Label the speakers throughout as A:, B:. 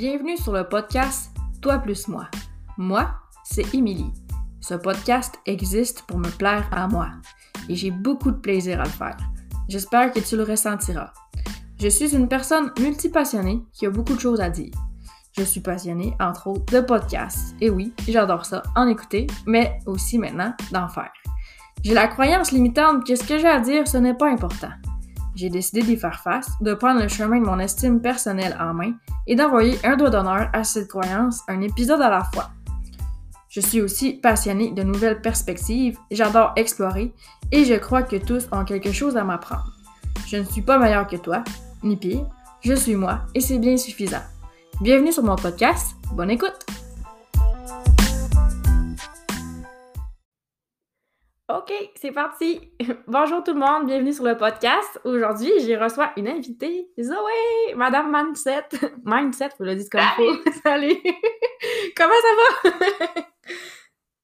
A: Bienvenue sur le podcast Toi plus moi. Moi, c'est Émilie. Ce podcast existe pour me plaire à moi et j'ai beaucoup de plaisir à le faire. J'espère que tu le ressentiras. Je suis une personne multipassionnée qui a beaucoup de choses à dire. Je suis passionnée, entre autres, de podcasts. Et oui, j'adore ça, en écouter, mais aussi maintenant d'en faire. J'ai la croyance limitante que ce que j'ai à dire, ce n'est pas important. J'ai décidé d'y faire face, de prendre le chemin de mon estime personnelle en main et d'envoyer un doigt d'honneur à cette croyance, un épisode à la fois. Je suis aussi passionnée de nouvelles perspectives, j'adore explorer et je crois que tous ont quelque chose à m'apprendre. Je ne suis pas meilleure que toi, ni pire, je suis moi et c'est bien suffisant. Bienvenue sur mon podcast, bonne écoute! OK, c'est parti! Bonjour tout le monde, bienvenue sur le podcast. Aujourd'hui, j'y reçois une invitée, Zoé, Madame Mindset. Mindset, vous le dites comme il faut. Salut! Comment ça va?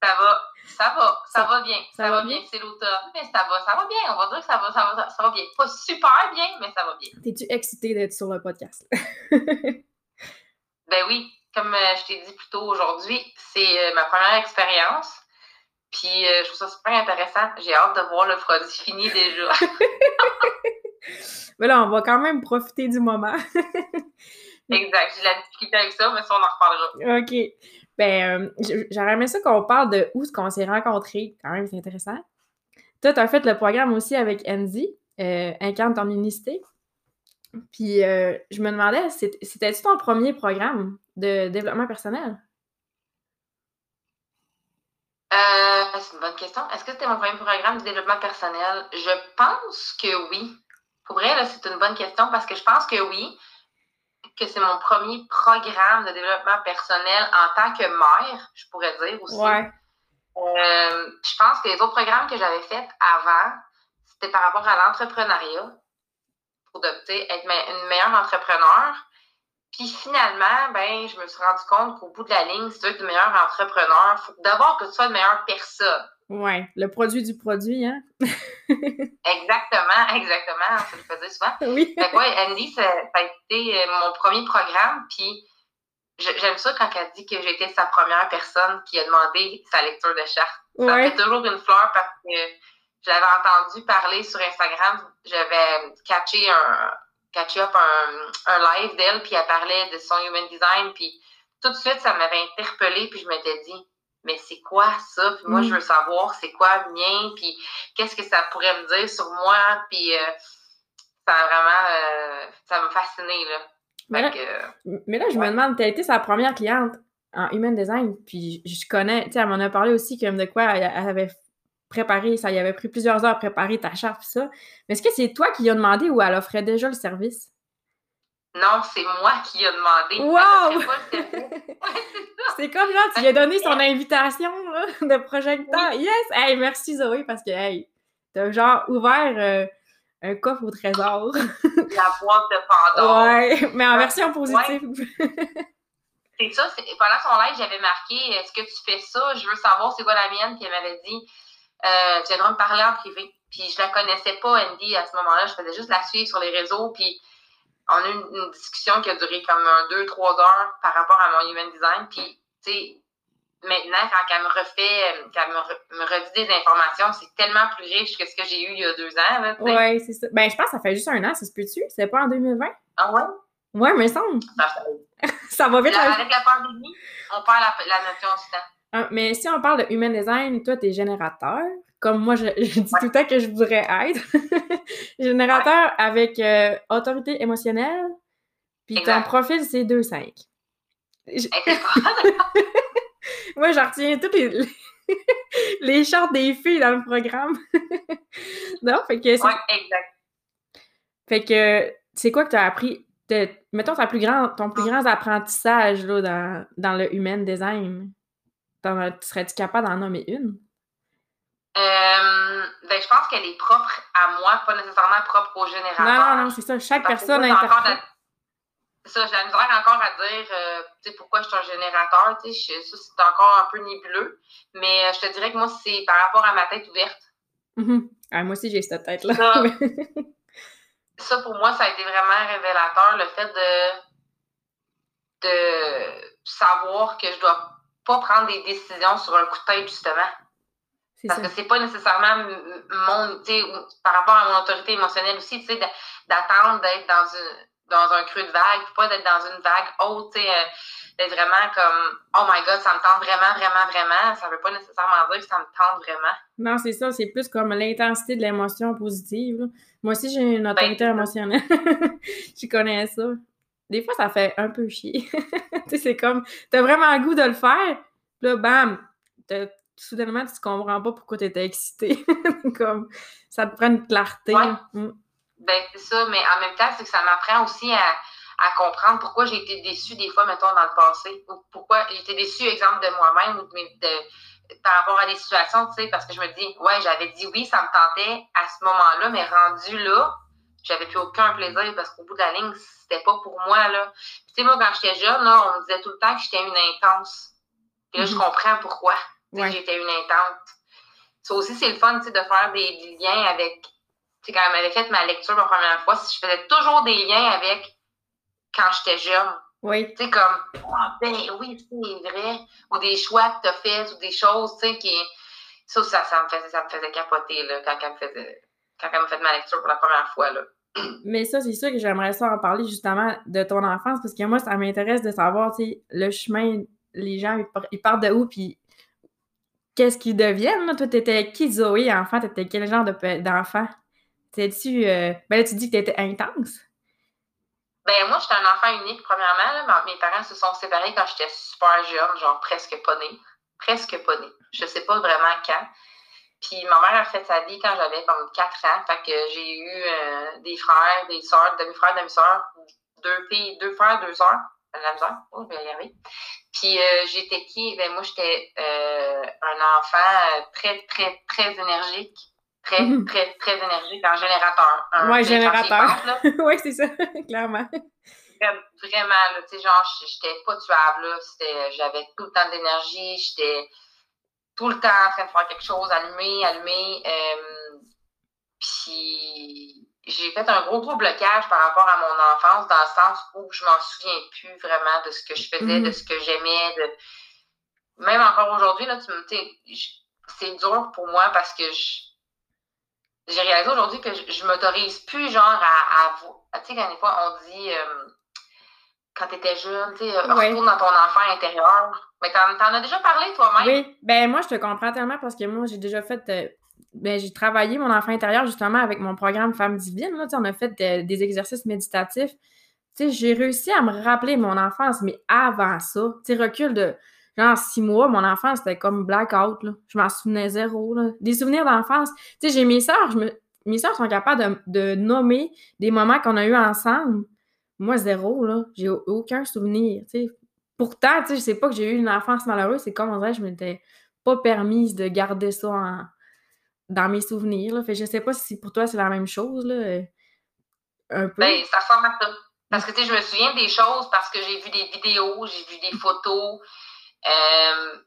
B: ça va, ça va, ça, va bien. Ça, va bien, c'est l'automne, mais ça va, ça va bien. On va dire que ça va, ça va, ça va bien. Pas super bien, mais ça va bien.
A: T'es-tu excitée d'être sur le podcast?
B: ben oui, comme euh, je t'ai dit plus tôt aujourd'hui, c'est euh, ma première expérience. Puis euh, je trouve ça super intéressant. J'ai hâte de voir le produit fini déjà.
A: mais là, on va quand même profiter du moment.
B: exact. J'ai la difficulté avec ça, mais ça, on en reparlera.
A: OK. Ben, euh, j'aurais aimé ça qu'on parle de où est-ce qu'on s'est rencontrés. Quand même, c'est intéressant. Toi, tu as fait le programme aussi avec Andy, euh, Incarne ton unicité. Puis, euh, je me demandais, c'était-tu ton premier programme de développement personnel?
B: Euh, c'est une bonne question. Est-ce que c'était mon premier programme de développement personnel? Je pense que oui. Pour vrai, c'est une bonne question parce que je pense que oui, que c'est mon premier programme de développement personnel en tant que mère, je pourrais dire aussi. Ouais. Euh, je pense que les autres programmes que j'avais faits avant, c'était par rapport à l'entrepreneuriat, pour être une meilleure entrepreneur. Puis finalement, ben, je me suis rendu compte qu'au bout de la ligne, si tu veux être le meilleur entrepreneur, il faut d'abord que tu sois une meilleure personne.
A: Oui, le produit du produit, hein?
B: exactement, exactement, ça le faisait souvent. Oui. Fait ouais, Andy, ça, a été euh, mon premier programme, puis j'aime ça quand elle dit que été sa première personne qui a demandé sa lecture de charte. Ça fait toujours une fleur parce que je l'avais entendu parler sur Instagram, j'avais catché un catché up un, un live d'elle, puis elle parlait de son human design, puis tout de suite, ça m'avait interpellée, puis je m'étais dit, mais c'est quoi ça? Puis moi, je mm. veux savoir c'est quoi le mien, puis qu'est-ce que ça pourrait me dire sur moi, puis euh, ça a vraiment, euh, ça m'a fasciné, là.
A: Mais là, mais là, je me demande, tu as été sa première cliente en human design, puis je connais, tu sais, elle m'en a parlé aussi comme de quoi elle, avait préparé, ça y avait pris plusieurs heures à préparer ta charte, ça. Mais est-ce que c'est toi qui lui as demandé ou elle offrait déjà le service?
B: Non, c'est moi qui ai demandé.
A: Wow! c'est comme genre, tu lui as donné son invitation de projecteur. Yes! Hey, merci Zoé, parce que, hey, t'as genre ouvert euh, un coffre au trésor.
B: La boîte de Pandore.
A: Ouais, mais en version positive.
B: c'est ça, pendant son live, j'avais marqué Est-ce que tu fais ça? Je veux savoir c'est quoi la mienne. Puis elle m'avait dit euh, Tu viendras me parler en privé. Puis je la connaissais pas, Andy, à ce moment-là. Je faisais juste la suivre sur les réseaux. Puis on a eu une, discussion qui a duré comme un, deux, trois heures par rapport à mon human design. Puis, tu sais, maintenant, quand elle me refait, quand elle me, redit des informations, c'est tellement plus riche que ce que j'ai eu il y a deux ans.
A: Oui, c'est ça. Ben, je pense que ça fait juste un an, ça se peut-tu? C'est pas en 2020?
B: Ah ouais?
A: Ouais, mais ça, ça va vite.
B: avec la pandémie, on perd la, la notion du temps.
A: Ah, mais si on parle de human design, toi, tu es générateur comme moi, je, dis tout le temps que je voudrais être. Générateur avec euh, autorité émotionnelle, puis ton profil, c'est 2-5. moi, j'en retiens toutes les, les chartes des filles dans le programme. non, fait que
B: c'est... exact.
A: Fait que, c'est quoi que tu as appris? mettons ton plus grand, ton plus grand apprentissage là, dans, dans le human design. Serais-tu capable d'en nommer une?
B: Euh, ben, je pense qu'elle est propre à moi, pas nécessairement propre au générateur.
A: Non, non, non, c'est ça. Chaque personne a interprète.
B: Ça, j'ai la misère encore à dire euh, tu sais, pourquoi je suis un générateur. Tu ça, c'est encore un peu nébuleux. Mais euh, je te dirais que moi, c'est par rapport à ma tête ouverte.
A: Mm-hmm. ah, moi aussi, j'ai cette tête-là.
B: Ça, ça, pour moi, ça a été vraiment révélateur, le fait de de savoir que je dois pas prendre des décisions sur un coup de tête, justement. Parce que c'est pas nécessairement mon, par rapport à mon autorité émotionnelle aussi, tu sais, d'attendre d'être dans une dans un creux de vague, pas d'être dans une vague haute, tu sais, euh, d'être vraiment comme Oh my god, ça me tente vraiment, vraiment, vraiment. Ça veut pas nécessairement dire que ça me tente vraiment.
A: Non, c'est ça, c'est plus comme l'intensité de l'émotion positive. Moi aussi, j'ai une autorité ben, émotionnelle. je connais ça. Des fois, ça fait un peu chier. tu sais, c'est comme, t'as vraiment le goût de le faire, là, bam, soudainement, tu comprends pas pourquoi t'étais excité. comme, ça te prend une clarté.
B: Mm. Ben, c'est ça, mais en même temps, c'est que ça m'apprend aussi à, à, comprendre pourquoi j'ai été déçue des fois, mettons, dans le passé, ou pourquoi j'ai été déçue, exemple, de moi-même ou de, par rapport à des situations, tu sais, parce que je me dis, ouais, j'avais dit oui, ça me tentait à ce moment-là, mais rendu là, j'avais plus aucun plaisir parce qu'au bout de la ligne, c'était pas pour moi, là. tu sais, moi, quand j'étais jeune, là, on me disait tout le temps que j'étais une intense. Et là, je mhm. comprends pourquoi j'étais une intense. Ça aussi, c'est le fun, tu sais, de faire des liens avec c'est quand elle m'avait fait ma lecture la première fois, je faisais toujours des liens avec quand j'étais jeune.
A: Oui.
B: Tu sais, comme, ah, ben oui, c'est vrai. Ou des choix que tu as faits, ou des choses, tu sais, qui. Ça, ça, ça, me faisait, ça me faisait capoter, là, quand elle me faisait. Quand elle me fait ma lecture pour la première fois, là.
A: Mais ça, c'est sûr que j'aimerais ça en parler justement de ton enfance, parce que moi, ça m'intéresse de savoir, tu sais, le chemin, les gens, ils partent de où, puis qu'est-ce qu'ils deviennent? Toi, t'étais qui, Zoé, enfant? T'étais quel genre d'enfant? tu euh, ben là, tu dis que tu étais intense?
B: Ben, moi, j'étais un enfant unique, premièrement. Mes parents se sont séparés quand j'étais super jeune, genre presque pas née. Presque pas née. Je sais pas vraiment quand. Puis ma mère a fait sa vie quand j'avais comme 4 ans. Fait que j'ai eu euh, des frères, des sœurs, demi-frères, demi-sœurs, deux filles, deux frères, deux sœurs. La misère. Oh, je vais y arriver. Puis euh, j'étais qui? Ben moi, j'étais un enfant très, très, très énergique très, mhm. très, très énergique en générateur.
A: Oui, générateur. oui, c'est ça, clairement.
B: Vraiment, tu sais, genre, j'étais pas tuable, là. J'avais tout le temps d'énergie, j'étais tout le temps en train de faire quelque chose, allumer, allumer. Euh, puis j'ai fait un gros, gros blocage par rapport à mon enfance, dans le sens où je m'en souviens plus vraiment de ce que je faisais, de mhm. ce que j'aimais. De... Même encore aujourd'hui, là, tu me c'est dur pour moi parce que je j'ai réalisé aujourd'hui que je, je m'autorise plus, genre, à, à tu sais, quand des fois, on dit, euh, quand tu étais jeune, tu sais, retourne dans ton enfant intérieur. Mais t'en, en as déjà parlé toi-même?
A: Oui, ben moi, je te comprends tellement parce que moi, j'ai déjà fait, euh, ben, j'ai travaillé mon enfant intérieur justement avec mon programme Femme Divine. Là, on a fait des exercices méditatifs. Tu sais, j'ai réussi à me rappeler mon enfance, mais avant ça, tu recul de genre six mois, mon enfance, c'était comme blackout, là. Je m'en souvenais zéro, là. Des souvenirs d'enfance. Tu sais, j'ai mes sœurs, je me... mes sœurs sont capables de, nommer des moments qu'on a eu ensemble. Moi, zéro, là. J'ai aucun souvenir, sais. Pourtant, tu sais, je sais pas que j'ai eu une enfance malheureuse, c'est comme on dirait, je m'étais pas permise de garder ça dans mes souvenirs, là. Fait je sais pas si pour toi c'est la même chose, là. Euh,
B: un peu. Ben, ça ressemble à ça. Parce que, tu sais, je me souviens des choses parce que j'ai vu des vidéos, j'ai vu des photos, euh,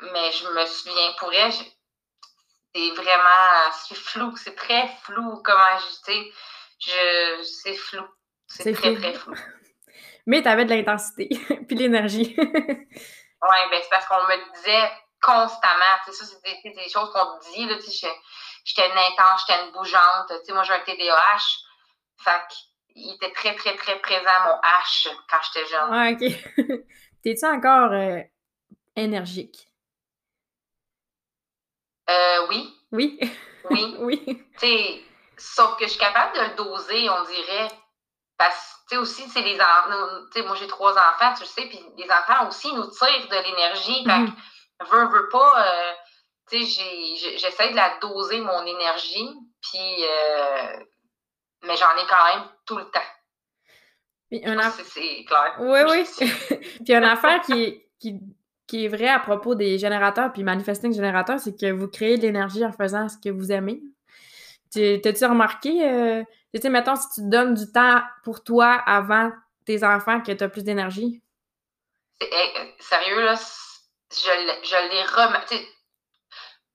B: mais je me souviens, pour elle, c'est vraiment, c'est flou, c'est très flou comment je, sais, je, c'est flou. C'est très, très flou.
A: Mais tu avais de l'intensité, puis l'énergie.
B: oui, ben c'est parce qu'on me disait constamment, tu sais, ça, c'est des, choses qu'on te dit, là, tu sais, j'étais une intense, j'étais une bougeante, tu sais, moi, j'ai un TDAH, fait qu'il était très, très, très présent, mon H, quand j'étais jeune.
A: Ah, OK. T'es-tu encore euh, énergique?
B: Euh, oui.
A: Oui?
B: Oui.
A: oui.
B: sais, sauf que je suis capable de le doser, on dirait. Parce que, aussi, c'est les enfants. Moi, j'ai trois enfants, tu le sais, puis les enfants aussi nous tirent de l'énergie. Fait mm-hmm. que, veux, veux pas. Euh, tu sais, j'essaie de la doser, mon énergie, puis. Euh, mais j'en ai quand même tout le temps. C'est clair.
A: Oui, oui. puis une affaire qui, qui qui est vrai à propos des générateurs puis manifesting générateurs, c'est que vous créez de l'énergie en faisant ce que vous aimez. T'as-tu remarqué, euh, tu sais, mettons, si tu donnes du temps pour toi avant tes enfants, que tu as plus d'énergie?
B: Eh, sérieux, là, je, l'ai remarqué.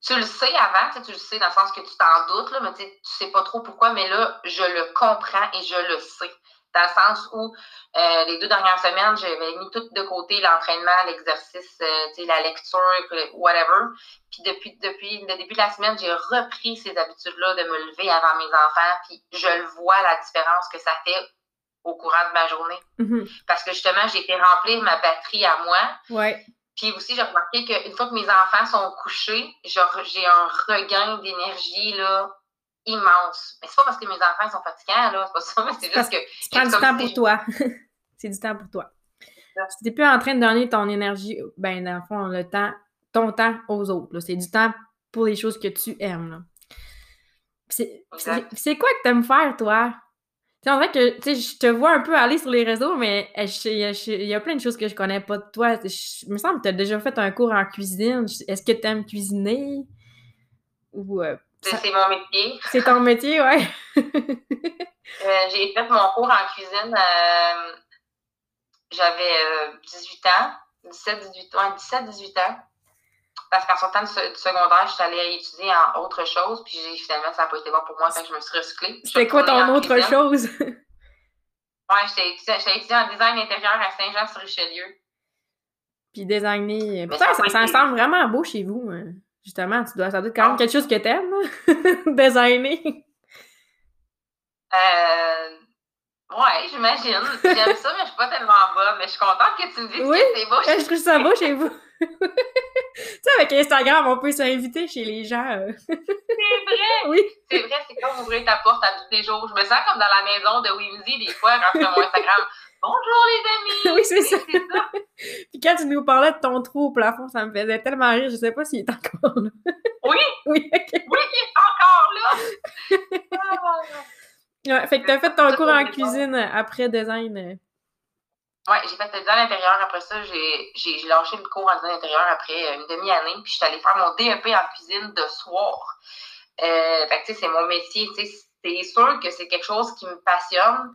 B: Tu le sais avant, tu le sais dans le sens que tu t'en doutes, là, mais tu sais pas trop pourquoi, mais là, je le comprends et je le sais. Dans le sens où euh, les deux dernières semaines, j'avais mis tout de côté l'entraînement, l'exercice, euh, la lecture, whatever. Puis depuis, depuis le début de la semaine, j'ai repris ces habitudes-là de me lever avant mes enfants. Puis je le vois, la différence que ça fait au courant de ma journée. Mm-hmm. Parce que justement, j'ai fait remplir ma batterie à moi.
A: Ouais.
B: Puis aussi, j'ai remarqué qu'une fois que mes enfants sont couchés, j'ai un regain d'énergie là, immense. Mais c'est pas parce que mes enfants sont fatigants, là, c'est pas ça, mais c'est juste que.
A: Tu prends du temps pour toi. c'est du temps pour toi. Tu n'es plus en train de donner ton énergie, ben, dans le fond, le temps, ton temps aux autres. C'est du temps pour les choses que tu aimes. C'est quoi que tu aimes faire, toi? Tu on que, tu sais, je te vois un peu aller sur les réseaux, mais il y a plein de choses que je connais pas de toi. Je, me semble que tu as déjà fait un cours en cuisine. Est-ce que tu aimes cuisiner?
B: Ou, euh, c'est mon métier.
A: C'est ton métier, ouais.
B: Euh, j'ai fait mon cours en cuisine. Euh, j'avais 18 ans, 17, 18 ans, 17, 18 ans. Parce qu'en sortant du, secondaire, je suis allée étudier en autre chose, puis finalement, ça n'a pas été bon pour moi, donc je me suis recyclée.
A: C'était quoi ton autre chose?
B: ouais, j'étais étudiée en design intérieur à Saint-Jean-sur-Richelieu.
A: Puis designer. Putain, ça, ça, semble vraiment beau chez vous. Hein. Justement, tu dois, ça doit être quand même ah. quelque chose que t'aimes, designer.
B: Euh, Ouais, j'imagine. J'aime ça, mais je suis pas tellement bas. Mais je suis contente que tu me dises que c'est beau chez
A: Je trouve ça beau chez vous. tu sais, avec Instagram, on peut s'inviter chez les gens.
B: Euh. c'est vrai!
A: Oui.
B: C'est vrai, c'est comme ouvrir ta porte à tous les jours. Je me sens comme dans la maison de Whimsy, des fois, quand mon Instagram. Bonjour les
A: amis! oui, c'est ça. ça. Puis quand tu nous parlais de ton trou au plafond, ça me faisait tellement rire. Je sais pas s'il est encore là.
B: oui?
A: Oui.
B: Oui, il est encore là!
A: Ah, Ouais, fait que t'as fait ton cours en cuisine après design. Euh.
B: Oui, j'ai fait le design intérieur. Après ça, j'ai lâché le cours en design intérieur après une demi-année. Puis je suis allée faire mon DEP en cuisine de soir. Euh, fait que, tu sais, c'est mon métier. Tu sais, c'est sûr que c'est quelque chose qui me passionne.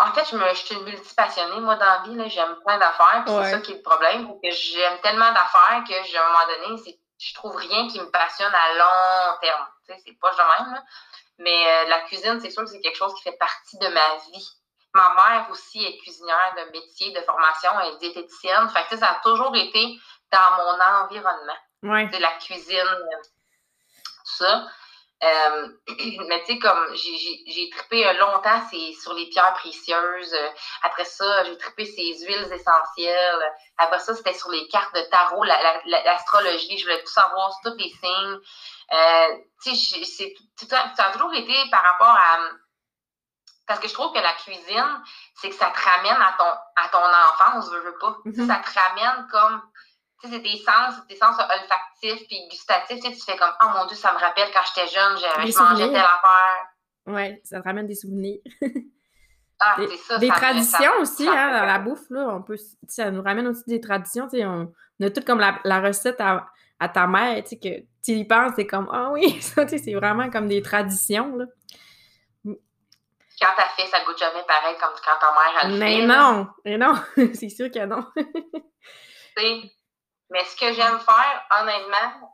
B: En fait, je, me, je suis une multipassionnée. Moi, dans la vie, j'aime plein d'affaires. Puis c'est ça qui est le problème. que j'aime tellement d'affaires que, à un moment donné, je trouve rien qui me passionne à long terme. Tu sais, c'est pas de même. Là. Mais euh, la cuisine, c'est sûr que c'est quelque chose qui fait partie de ma vie. Ma mère aussi est cuisinière de métier, de formation, elle est diététicienne. Fait que ça a toujours été dans mon environnement.
A: Ouais.
B: C'est la cuisine, tout ça. Euh, mais tu sais, comme j'ai trippé longtemps sur les pierres précieuses. Après ça, j'ai trippé ces huiles essentielles. Après ça, c'était sur les cartes de tarot, l'astrologie. je voulais tout savoir sur tous les signes. Euh, tu sais, ça a toujours été par rapport à. Parce que je trouve que la cuisine, c'est que ça te ramène à ton, à ton enfance, je veux pas. Mm-hmm. Ça te ramène comme. C'est tes sens, tes sens olfactifs puis gustatifs. Tu, fais comme, oh mon Dieu, ça me rappelle quand j'étais jeune, je mangeais telle affaire.
A: Ouais, ça te ramène des souvenirs.
B: Ah, des, ça,
A: des traditions aussi, hein, dans la bouffe, là, on peut, ça nous ramène aussi des traditions, on, on a tout comme la, la recette à, à ta mère, tu que tu y penses, c'est comme, ah oui, ça, tu sais, c'est vraiment comme des traditions, là.
B: Quand t'as fait, ça goûte jamais pareil comme quand ta mère a le
A: mais Non, mais non, c'est sûr que non.
B: Mais ce que j'aime faire, honnêtement,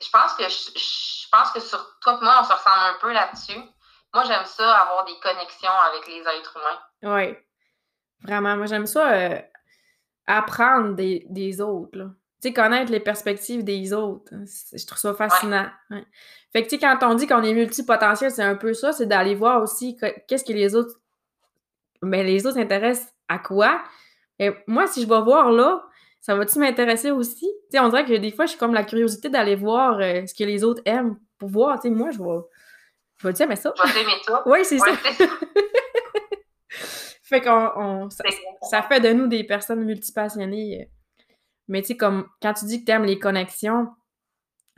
B: je pense que je, pense que sur toi et moi, on se ressemble un peu là-dessus. Moi, j'aime ça, avoir des connexions avec les êtres humains.
A: Oui. Vraiment, moi, j'aime ça euh, apprendre des, des autres. Là tu sais, connaître les perspectives des autres. Je trouve ça fascinant. Fait que, tu sais, quand on dit qu'on est multipotentiel, c'est un peu ça, c'est d'aller voir aussi qu'est-ce que les autres. Mais ben, les autres s'intéressent à quoi. Et moi, si je vais voir là, ça va-tu m'intéresser aussi? On dirait que des fois, je suis comme la curiosité d'aller voir euh, ce que les autres aiment pour voir. Tu sais, moi, je vais. Je vais dire, mais ça?
B: Je vais aimer ça.
A: oui, c'est ça. fait qu'on. Ça, ça, fait de nous des personnes multipassionnées. Euh, mais tu sais, comme quand tu dis que tu aimes les connexions,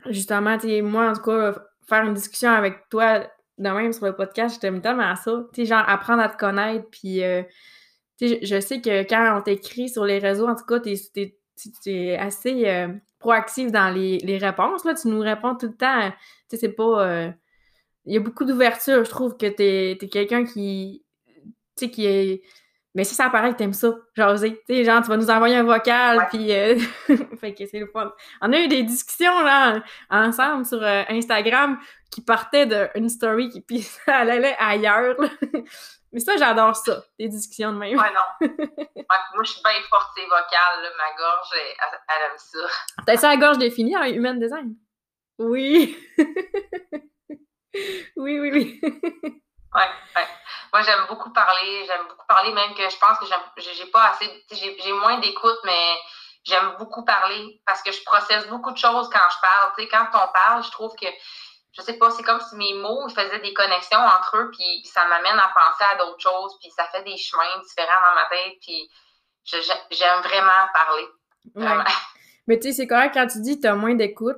A: justement, tu sais, moi, en tout cas, faire une discussion avec toi de même sur le podcast, je t'aime tellement ça. Tu sais, genre apprendre à te connaître, puis euh, sais, je sais que quand on t'écrit sur les réseaux, en tout cas, tu es, assez euh, proactive dans les, réponses, là. Tu nous réponds tout le temps. Tu sais, c'est pas... Euh, il y a beaucoup d'ouverture. Je trouve que tu es, quelqu'un qui... Tu sais, qui est Mais si ça paraît que t'aimes ça, jaser. Tu sais, genre, tu vas nous envoyer un vocal, puis... Euh, fait que c'est le fun. On a eu des discussions, là, ensemble sur euh, Instagram qui partaient d'une story, qui, puis ça allait ailleurs, Mais ça, j'adore ça, des discussions de même.
B: Ouais, non. moi, je suis bien forte vocale, là. ma gorge, elle, elle aime ça.
A: T'as ça la gorge définie en human design? Oui. oui, oui, oui.
B: ouais, ouais. Moi, j'aime beaucoup parler. J'aime beaucoup parler, même que je pense que j'ai pas assez. J'ai moins d'écoute, mais j'aime beaucoup parler parce que je processe beaucoup de choses quand je parle. Tu sais, quand on parle, je trouve que je sais pas, c'est comme si mes mots faisaient des connexions entre eux, puis, ça m'amène à penser à d'autres choses, puis ça fait des chemins différents dans ma tête, puis j'aime vraiment parler.
A: Mais tu sais, c'est correct quand tu dis que tu as moins d'écoute,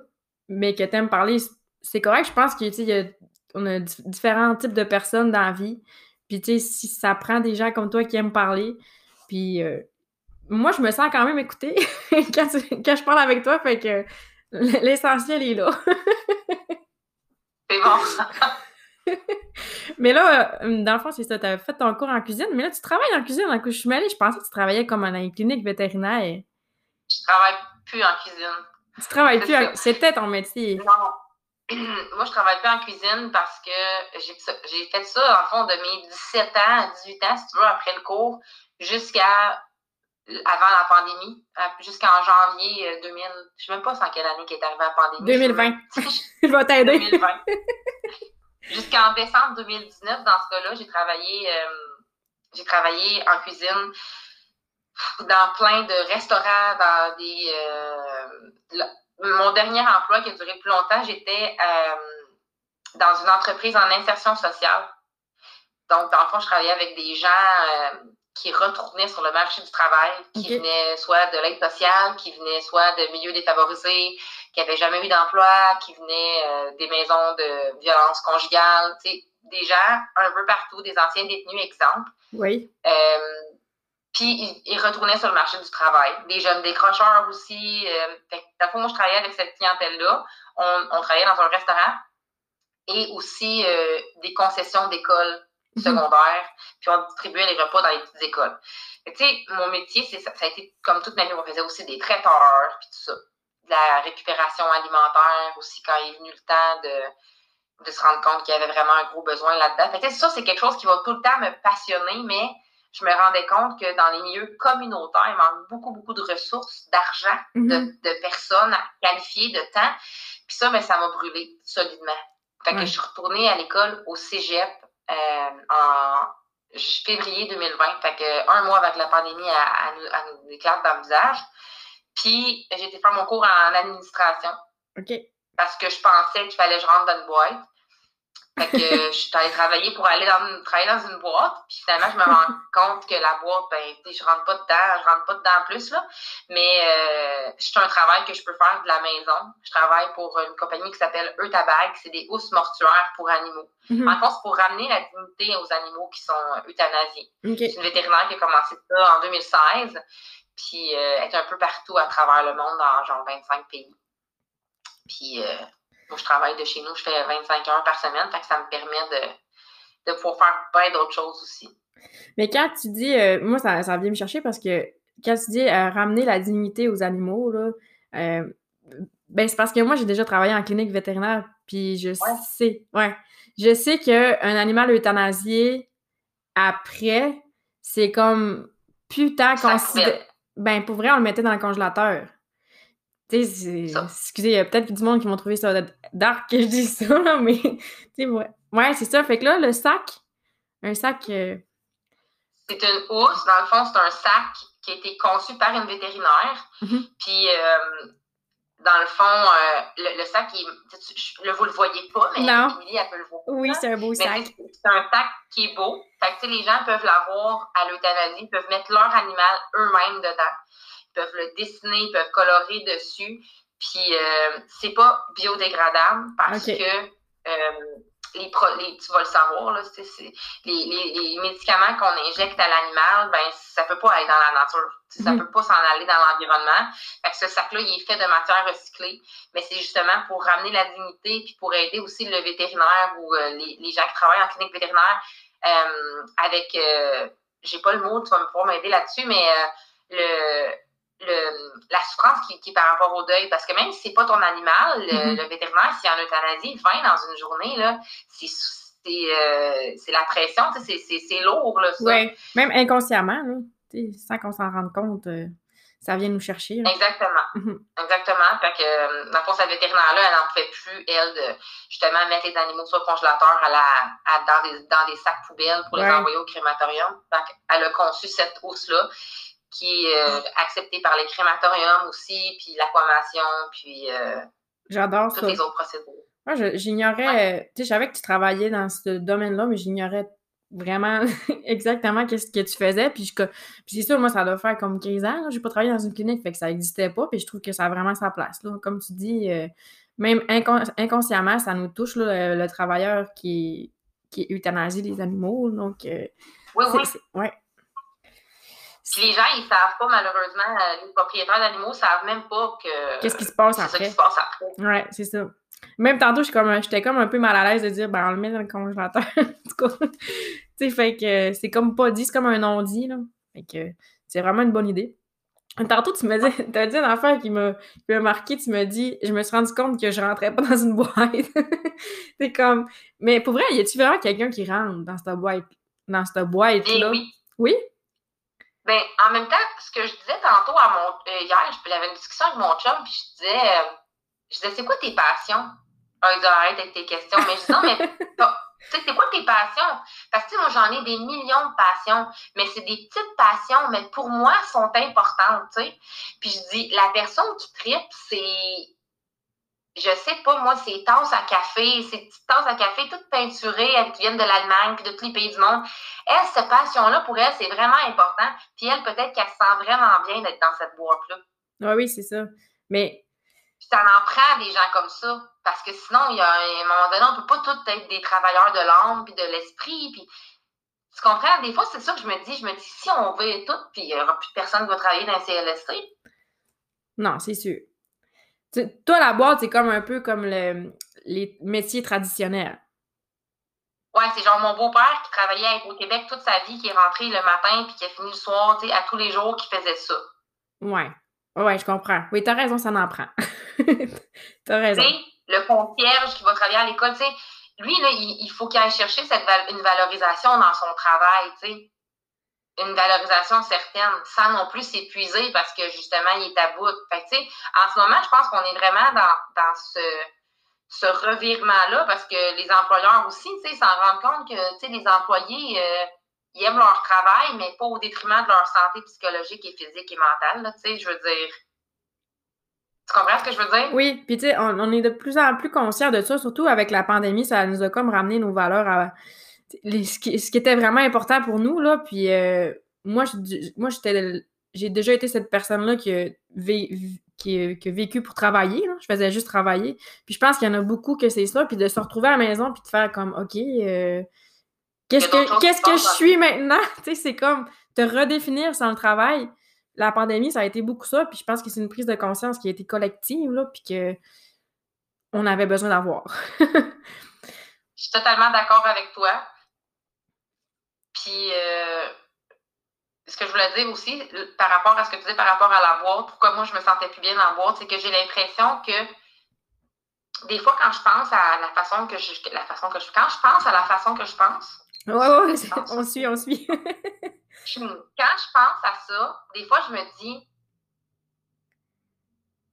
A: mais que tu aimes parler, c'est correct. Je pense qu'on a, a différents types de personnes dans la vie. Puis tu sais, si ça prend des gens comme toi qui aiment parler, puis euh, moi, je me sens quand même écoutée quand, quand je parle avec toi, fait que l'essentiel est là.
B: C'est bon.
A: mais là, euh, dans le fond, c'est ça, tu as fait ton cours en cuisine, mais là, tu travailles en cuisine. coup, je suis mêlée, je pensais que tu travaillais comme une clinique vétérinaire.
B: Je travaille plus en cuisine.
A: Tu travailles plus en... C'était ton métier.
B: Non. Moi, je travaille plus en cuisine parce que j'ai fait ça, en fond, de mes 17 ans à 18 ans, si tu veux, après le cours, jusqu'à avant la pandémie, jusqu'en janvier 2000. Euh, je ne sais même pas sans quelle année qui est arrivée la pandémie.
A: 2020. Je vais t'aider. 2020.
B: Jusqu'en décembre 2019, dans ce cas-là, j'ai travaillé, euh, j'ai travaillé en cuisine dans plein de restaurants, dans des. Euh, mon dernier emploi qui a duré plus longtemps, j'étais dans une entreprise en insertion sociale. Donc, dans le fond, je travaillais avec des gens qui retournaient sur le marché du travail, qui venaient soit de l'aide sociale, qui venaient soit de milieux défavorisés, qui n'avaient jamais eu d'emploi, qui venaient euh, des maisons de violence conjugale, tu sais, des gens un peu partout, des anciens détenus, exemple.
A: Oui.
B: Euh, puis ils, retournaient sur le marché du travail. Des jeunes décrocheurs aussi. Euh, fait, moi, je travaillais avec cette clientèle-là. On, on, travaillait dans un restaurant et aussi euh, des concessions d'école Mhm. secondaire, puis on distribuait les repas dans les petites écoles. Tu sais, mon métier, ça, ça, a été comme toute ma vie, on faisait aussi des traiteurs, puis tout ça. De la récupération alimentaire aussi, quand il est venu le temps de, de se rendre compte qu'il y avait vraiment un gros besoin là-dedans. Fait que, ça, c'est quelque chose qui va tout le temps me passionner, mais je me rendais compte que dans les milieux communautaires, il manque beaucoup, beaucoup de ressources, d'argent, mhm. de, de, personnes qualifiées, de temps. Puis ça, ben, ça m'a brûlé solidement. Fait que je suis retournée à l'école au cégep en février 2020. Fait que un mois avec la pandémie à, nous éclate dans le visage. Puis j'ai été faire mon cours en administration.
A: OK.
B: Parce que je pensais qu'il fallait que je rentre dans une boîte. Fait que je suis allée travailler pour aller dans, travailler dans une boîte. Puis finalement, je me rends compte que la boîte, ben, je rentre pas dedans, je rentre pas dedans en plus, là. Mais euh, c'est un travail que je peux faire de la maison. Je travaille pour une compagnie qui s'appelle Eutabag. C'est des housses mortuaires pour animaux. Mm En fait, c'est pour ramener la dignité aux animaux qui sont euthanasiés. C'est une vétérinaire qui a commencé ça en 2016. Puis euh, elle est un peu partout à travers le monde, dans genre 25 pays. Puis euh, je travaille de chez nous, je fais 25 heures par semaine, fait que ça me permet de, de pouvoir faire plein d'autres choses aussi.
A: Mais quand tu dis, euh, moi, ça, ça, vient me chercher parce que quand tu dis euh, ramener la dignité aux animaux, là, euh, ben c'est parce que moi, j'ai déjà travaillé en clinique vétérinaire, puis je sais, ouais, je sais qu'un animal euthanasié, après, c'est comme plus tant considéré. Ben, pour vrai, on le mettait dans le congélateur. Tu sais, excusez, il y a peut-être du monde qui vont trouver ça dark que je dis ça, là, mais tu sais, ouais. Ouais, c'est ça. Fait que là, le sac, un sac. Euh,
B: c'est une housse. Dans le fond, c'est un sac qui a été conçu par une vétérinaire. Mm-hmm. Puis, euh, dans le fond, euh, le, sac, il, là, vous le voyez pas, mais non. Émilie, elle peut le voir.
A: Oui, c'est un beau sac.
B: C'est un sac qui est beau. Fait que, les gens peuvent l'avoir à l'euthanasie, peuvent mettre leur animal eux-mêmes dedans peuvent le dessiner, ils peuvent colorer dessus. Puis euh, c'est pas biodégradable parce que euh, les, tu vas le savoir, là, les, médicaments qu'on injecte à l'animal, ben ça peut pas aller dans la nature. Ça mhm. peut pas s'en aller dans l'environnement. Fait que ce sac-là, il est fait de matière recyclée, mais c'est justement pour ramener la dignité puis pour aider aussi le vétérinaire ou euh, les, gens qui travaillent en clinique vétérinaire avec j'ai pas le mot, tu vas me pouvoir m'aider là-dessus, mais le, souffrance qui, qui, est par rapport au deuil. Parce que même si c'est pas ton animal, le, mm-hmm. vétérinaire, si en euthanasie 20 dans une journée, là, c'est c'est la pression, c'est lourd, là, ça.
A: Oui, même inconsciemment, là, sans qu'on s'en rende compte ça vient nous chercher.
B: Exactement. Mhm. Exactement. Fait que, euh, dans le fond, cette vétérinaire-là, elle n'en pouvait plus, elle, de justement mettre les animaux sur le congélateur à la, dans, des, dans des sacs poubelles pour les envoyer au crématorium. Fait elle a conçu cette housse-là qui est euh, acceptée par les crématoriums aussi, puis l'aquamation, puis euh,
A: J'adore
B: toutes les autres procédures.
A: Moi, j'ignorais, tu sais, je savais que tu travaillais dans ce domaine-là, mais j'ignorais vraiment exactement qu'est-ce que tu faisais. Puis, je, c'est sûr, moi, ça doit faire comme 15 ans. J'ai pas travaillé dans une clinique, fait que ça n'existait pas. Puis je trouve que ça a vraiment sa place. Là. Comme tu dis, euh, même inconsciemment, ça nous touche, le, travailleur qui, qui euthanasie les animaux. Donc,
B: euh, oui, oui. Ouais. Les gens, ils savent pas, malheureusement, euh, les propriétaires d'animaux savent même pas que.
A: Qu'est-ce qui se passe après?
B: C'est ça qui se passe après.
A: Ouais, c'est ça. Même tantôt, j'étais comme, un peu mal à l'aise de dire, ben, on le met dans le congélateur. en tout cas, tu sais, fait que c'est comme pas dit, c'est comme un non-dit, là. Fait que c'est vraiment une bonne idée. Tantôt, tu me dis, t'as dit une affaire qui m'a marqué, tu me dis, je me suis rendu compte que je rentrais pas dans une boîte. c'est comme, mais pour vrai, y a-tu vraiment quelqu'un qui rentre dans cette boîte, dans cette boîte-là?
B: Oui.
A: Oui?
B: Ben, en même temps, ce que je disais tantôt à mon, euh, hier, j'avais une discussion avec mon chum, puis je disais, euh, je disais, c'est quoi tes passions? Ah, il dit, arrête avec tes questions. Mais je dis, non, mais tu sais, c'est quoi tes passions? Parce que moi, j'en ai des millions de passions, mais c'est des petites passions, mais pour moi, sont importantes, tu sais. Puis je dis, la personne qui tripe, c'est, je sais pas, moi, c'est tasses à café, ces petites tasses à café toutes peinturées, qui viennent de l'Allemagne, puis de tous les pays du monde. Elle, cette passion-là, pour elle, c'est vraiment important. Puis elle, peut-être qu'elle se sent vraiment bien d'être dans cette boîte-là.
A: Oui, oui, c'est ça. Mais
B: ça en prend des gens comme ça. Parce que sinon, il y a un moment donné, on ne peut pas tous être des travailleurs de l'âme puis de l'esprit. Puis, tu comprends? Des fois, c'est ça que je me dis. Je me dis, si on veut tout, puis il n'y aura plus personne qui va travailler dans le CLSC.
A: Non, c'est sûr. Toi, la boîte, c'est comme un peu comme les métiers traditionnels.
B: Ouais, c'est genre mon beau-père qui travaillait au Québec toute sa vie, qui est rentré le matin puis qui a fini le soir, tu sais, à tous les jours, qui faisait ça.
A: Ouais. Ouais, je comprends. Oui, t'as raison, ça n'en prend. t'as raison.
B: le concierge qui va travailler à l'école, tu sais, lui, là, il, faut qu'il aille chercher cette une valorisation dans son travail, tu sais. Une valorisation certaine, sans non plus s'épuiser parce que justement, il est à bout. Fait sais, en ce moment, je pense qu'on est vraiment dans, ce, revirement-là parce que les employeurs aussi, s'en rendent compte que, les employés, euh, ils aiment leur travail, mais pas au détriment de leur santé psychologique et physique et mentale. Je veux dire. Tu comprends ce que je veux dire?
A: Oui, puis tu sais, on, est de plus en plus conscient de ça, surtout avec la pandémie, ça nous a comme ramené nos valeurs à ce, qui, était vraiment important pour nous, là. Puis euh, moi, moi j'étais j'ai déjà été cette personne-là qui a, qui, vécu pour travailler. Je faisais juste travailler. Puis je pense qu'il y en a beaucoup que c'est ça. Puis de se retrouver à la maison puis de faire comme OK, euh, Qu'est-ce que, qu'est-ce que je suis maintenant? tu sais, c'est comme te redéfinir sans le travail. La pandémie, ça a été beaucoup ça, puis je pense que c'est une prise de conscience qui a été collective, là, puis que on avait besoin d'avoir.
B: je suis totalement d'accord avec toi. Puis, euh, ce que je voulais dire aussi, par rapport à ce que tu dis par rapport à la boîte, pourquoi moi je me sentais plus bien dans la boîte, c'est que j'ai l'impression que des fois, quand je pense à la façon que je, la façon que je, quand je pense à la façon que je pense,
A: Ouais, ouais, on suit, on suit. quand
B: je pense à ça, des fois, je me dis,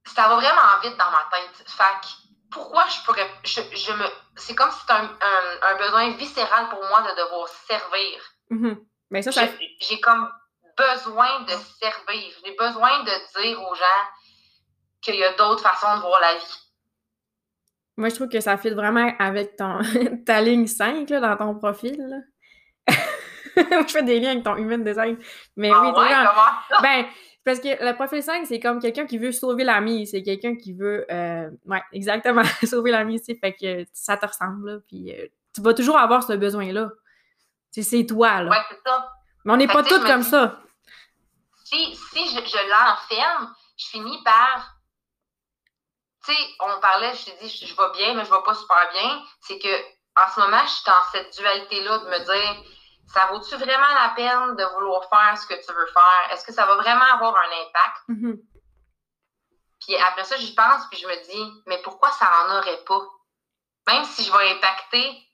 B: ça va vraiment vite dans ma tête. Fait pourquoi je pourrais. Je, me, c'est comme si c'était un, besoin viscéral pour moi de devoir servir.
A: Mm-hmm. Mais ça, ça...
B: J'ai comme besoin de servir. J'ai besoin de dire aux gens qu'il y a d'autres façons de voir la vie.
A: Moi, je trouve que ça fit vraiment avec ton, ta ligne 5 là, dans ton profil. je fais des liens avec ton human design. Mais
B: ah oui, ouais,
A: Ben, parce que le profil 5, c'est comme quelqu'un qui veut sauver l'ami. C'est quelqu'un qui veut. Euh, ouais, exactement, sauver l'ami. Fait que ça te ressemble. puis euh, tu vas toujours avoir ce besoin-là. C'est toi. Là.
B: Ouais, c'est ça.
A: Mais on n'est pas toutes comme ça.
B: Si, si je, je l'enferme, je finis par tu sais, on parlait, je t'ai dit, je, vais bien, mais je vais pas super bien. C'est que en ce moment, je suis dans cette dualité-là de me dire, ça vaut-tu vraiment la peine de vouloir faire ce que tu veux faire? Est-ce que ça va vraiment avoir un impact? Mm-hmm. Puis après ça, j'y pense, puis je me dis, mais pourquoi ça en aurait pas? Même si je vais impacter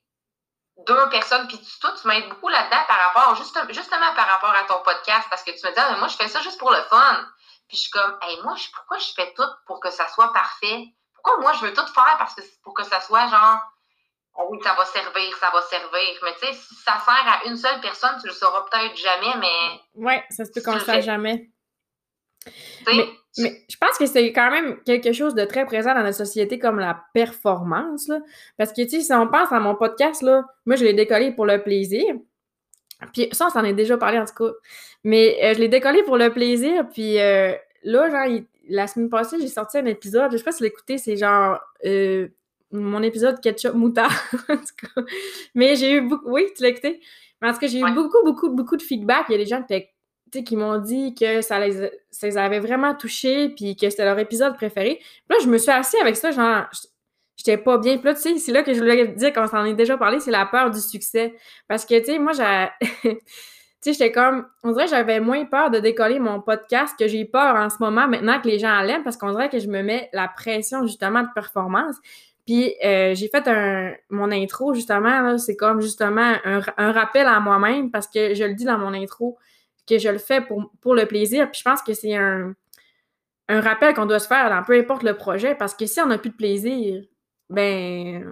B: deux personnes, puis toi, tu m'aides beaucoup là-dedans par rapport, justement par rapport à ton podcast, parce que tu me dis, ah, mais moi, je fais ça juste pour le fun. Puis je suis comme, hey, moi, pourquoi je fais tout pour que ça soit parfait? Pourquoi moi, je veux tout faire parce que pour que ça soit genre, oui, ça va servir, ça va servir. Mais tu sais, si ça sert à une seule personne, tu le sauras peut-être jamais, mais.
A: Ouais, ça se peut qu'on le sache jamais. Mais, je pense que c'est quand même quelque chose de très présent dans notre société comme la performance. Là. Parce que, tu sais, si on pense à mon podcast, là, moi, je l'ai décollé pour le plaisir. Puis ça, on s'en est déjà parlé en tout cas. Mais euh, je l'ai décollé pour le plaisir. Puis euh, là, genre, la semaine passée, j'ai sorti un épisode. Je sais pas si l'écouter, c'est genre euh, mon épisode ketchup moutarde. en tout cas. Mais j'ai eu beaucoup. Oui, tu l'as écouté? Mais en tout cas, j'ai eu beaucoup, beaucoup, beaucoup de feedback. Il y a des gens qui m'ont dit que ça les, ça les avait vraiment touchés, puis que c'était leur épisode préféré. Puis là, je me suis assise avec ça, genre, j'étais pas bien. Puis là, tu sais, c'est là que je voulais dire, qu'on s'en est déjà parlé, c'est la peur du succès. Parce que, tu sais, moi, j'ai... tu sais, j'étais comme... On dirait que j'avais moins peur de décoller mon podcast que j'ai peur en ce moment, maintenant que les gens l'aiment, parce qu'on dirait que je me mets la pression, justement, de performance. Puis euh, j'ai fait un, mon intro, justement, c'est comme justement un, rappel à moi-même parce que je le dis dans mon intro que je le fais pour, pour le plaisir. Puis je pense que c'est un, un rappel qu'on doit se faire dans peu importe le projet, parce que si on n'a plus de plaisir, ben,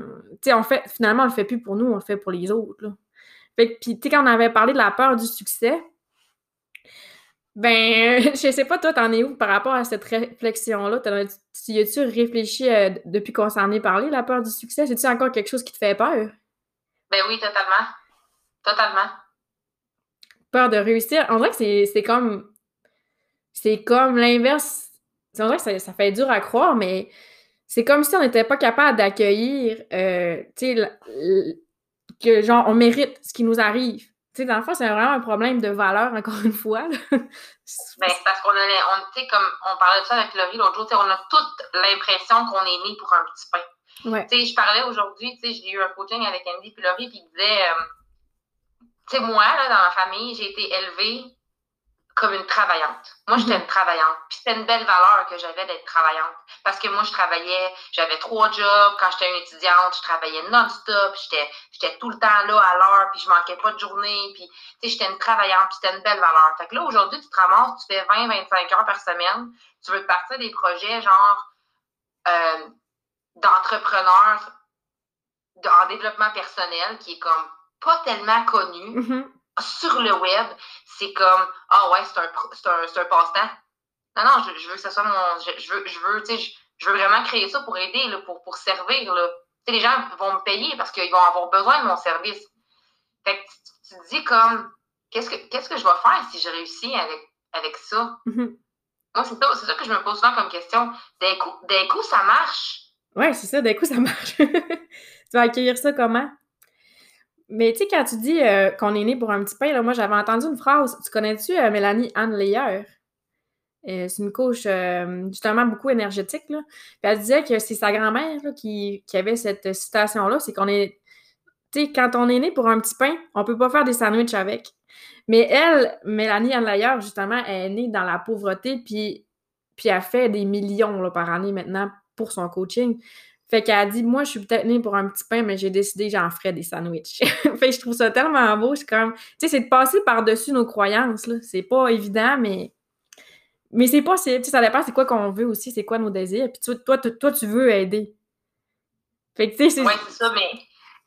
A: tu sais, on fait, finalement, on le fait plus pour nous, on le fait pour les autres. Fait puis, tu sais, quand on avait parlé de la peur du succès, ben, je sais pas, toi, t'en es où par rapport à cette réflexion-là? Tu as-tu réfléchi euh, depuis qu'on s'en est parlé, la peur du succès? C'est-tu encore quelque chose qui te fait peur?
B: Ben oui, totalement. Totalement
A: peur de réussir? On dirait que c'est comme. C'est comme l'inverse. On dirait que ça, fait dur à croire, mais c'est comme si on n'était pas capable d'accueillir, euh, tu sais, que genre, on mérite ce qui nous arrive. Tu sais, dans le fond, c'est vraiment un problème de valeur, encore une fois.
B: ben, c'est parce qu'on a, on, comme on parlait de ça avec Laurie l'autre jour, on a toute l'impression qu'on est né pour un petit pain. Ouais. Tu sais, je parlais aujourd'hui, tu sais, j'ai eu un coaching avec Andy puis Laurie, puis il disait, euh, tu sais, moi, là, dans ma famille, j'ai été élevée comme une travaillante. Moi, j'étais mhm. une travaillante. Puis c'était une belle valeur que j'avais d'être travaillante. Parce que moi, je travaillais, j'avais trois jobs. Quand j'étais une étudiante, je travaillais non-stop. J'étais tout le temps là à l'heure, puis je manquais pas de journée. Puis, tu sais, j'étais une travaillante, puis c'était une belle valeur. Fait que là, aujourd'hui, tu te ramasses, tu fais 20-25 heures par semaine. Tu veux partir des projets genre euh, d'entrepreneurs en développement personnel, qui est comme pas tellement connu mm-hmm. Sur le web, c'est comme Ah ouais, c'est un, un, un passe-temps. Non, non, je, veux que ce soit mon. Je, veux, je veux, je, je veux vraiment créer ça pour aider, là, pour, pour servir. Là. les gens vont me payer parce qu'ils vont avoir besoin de mon service. Fait que tu, te dis comme qu'est-ce que qu'est-ce que je vais faire si je réussis avec, avec ça? Mm-hmm. Moi, c'est ça, ça, que je me pose souvent comme question. D'un coup, d'un coup, ça marche.
A: Ouais, c'est ça, d'un coup, ça marche. tu vas accueillir ça comment? Mais tu sais, quand tu dis euh, qu'on est né pour un petit pain, là, moi j'avais entendu une phrase. Tu connais-tu euh, Mélanie Anne Leyer? Euh, c'est une coach justement beaucoup énergétique. Puis elle disait que c'est sa grand-mère qui, avait cette citation-là. C'est qu'on est. Tu sais, quand on est né pour un petit pain, on peut pas faire des sandwichs avec. Mais elle, Mélanie Anne Leyer, justement, elle est née dans la pauvreté, puis, puis elle fait des millions par année maintenant pour son coaching. Fait qu'elle a dit, moi, je suis peut-être née pour un petit pain, mais j'ai décidé j'en ferais des sandwichs. fait que je trouve ça tellement beau. Je comme, tu sais, c'est de passer par-dessus nos croyances, là. C'est pas évident, mais, mais c'est possible. Tu sais, ça dépend c'est quoi qu'on veut aussi, c'est quoi nos désirs. Puis toi, toi, tu veux aider.
B: Fait que, tu sais, c'est. Oui, c'est ça, mais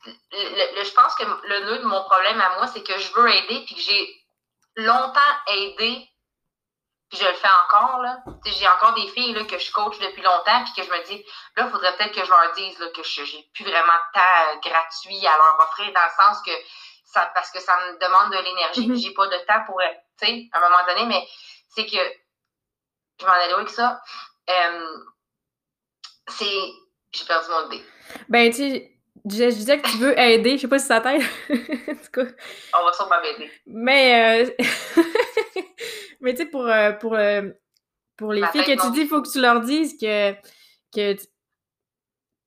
B: je pense que le nœud de mon problème à moi, c'est que je veux aider, puis que j'ai longtemps aidé puis je le fais encore, là. J'ai encore des filles là, que je coach depuis longtemps, puis que je me dis, là, il faudrait peut-être que je leur dise là, que je n'ai plus vraiment de temps euh, gratuit à leur offrir, dans le sens que ça, parce que ça me demande de l'énergie, puis j'ai pas de temps pour, tu sais, à un moment donné, mais c'est que, je m'en allais avec ça, euh, c'est, j'ai perdu mon idée.
A: Ben, tu je, disais que tu veux aider, je sais pas si ça t'aide.
B: On va sûrement m'aider.
A: Mais, euh... Mais tu sais, pour, euh, pour, euh, pour les filles que tu dis, il faut que tu leur dises que, que,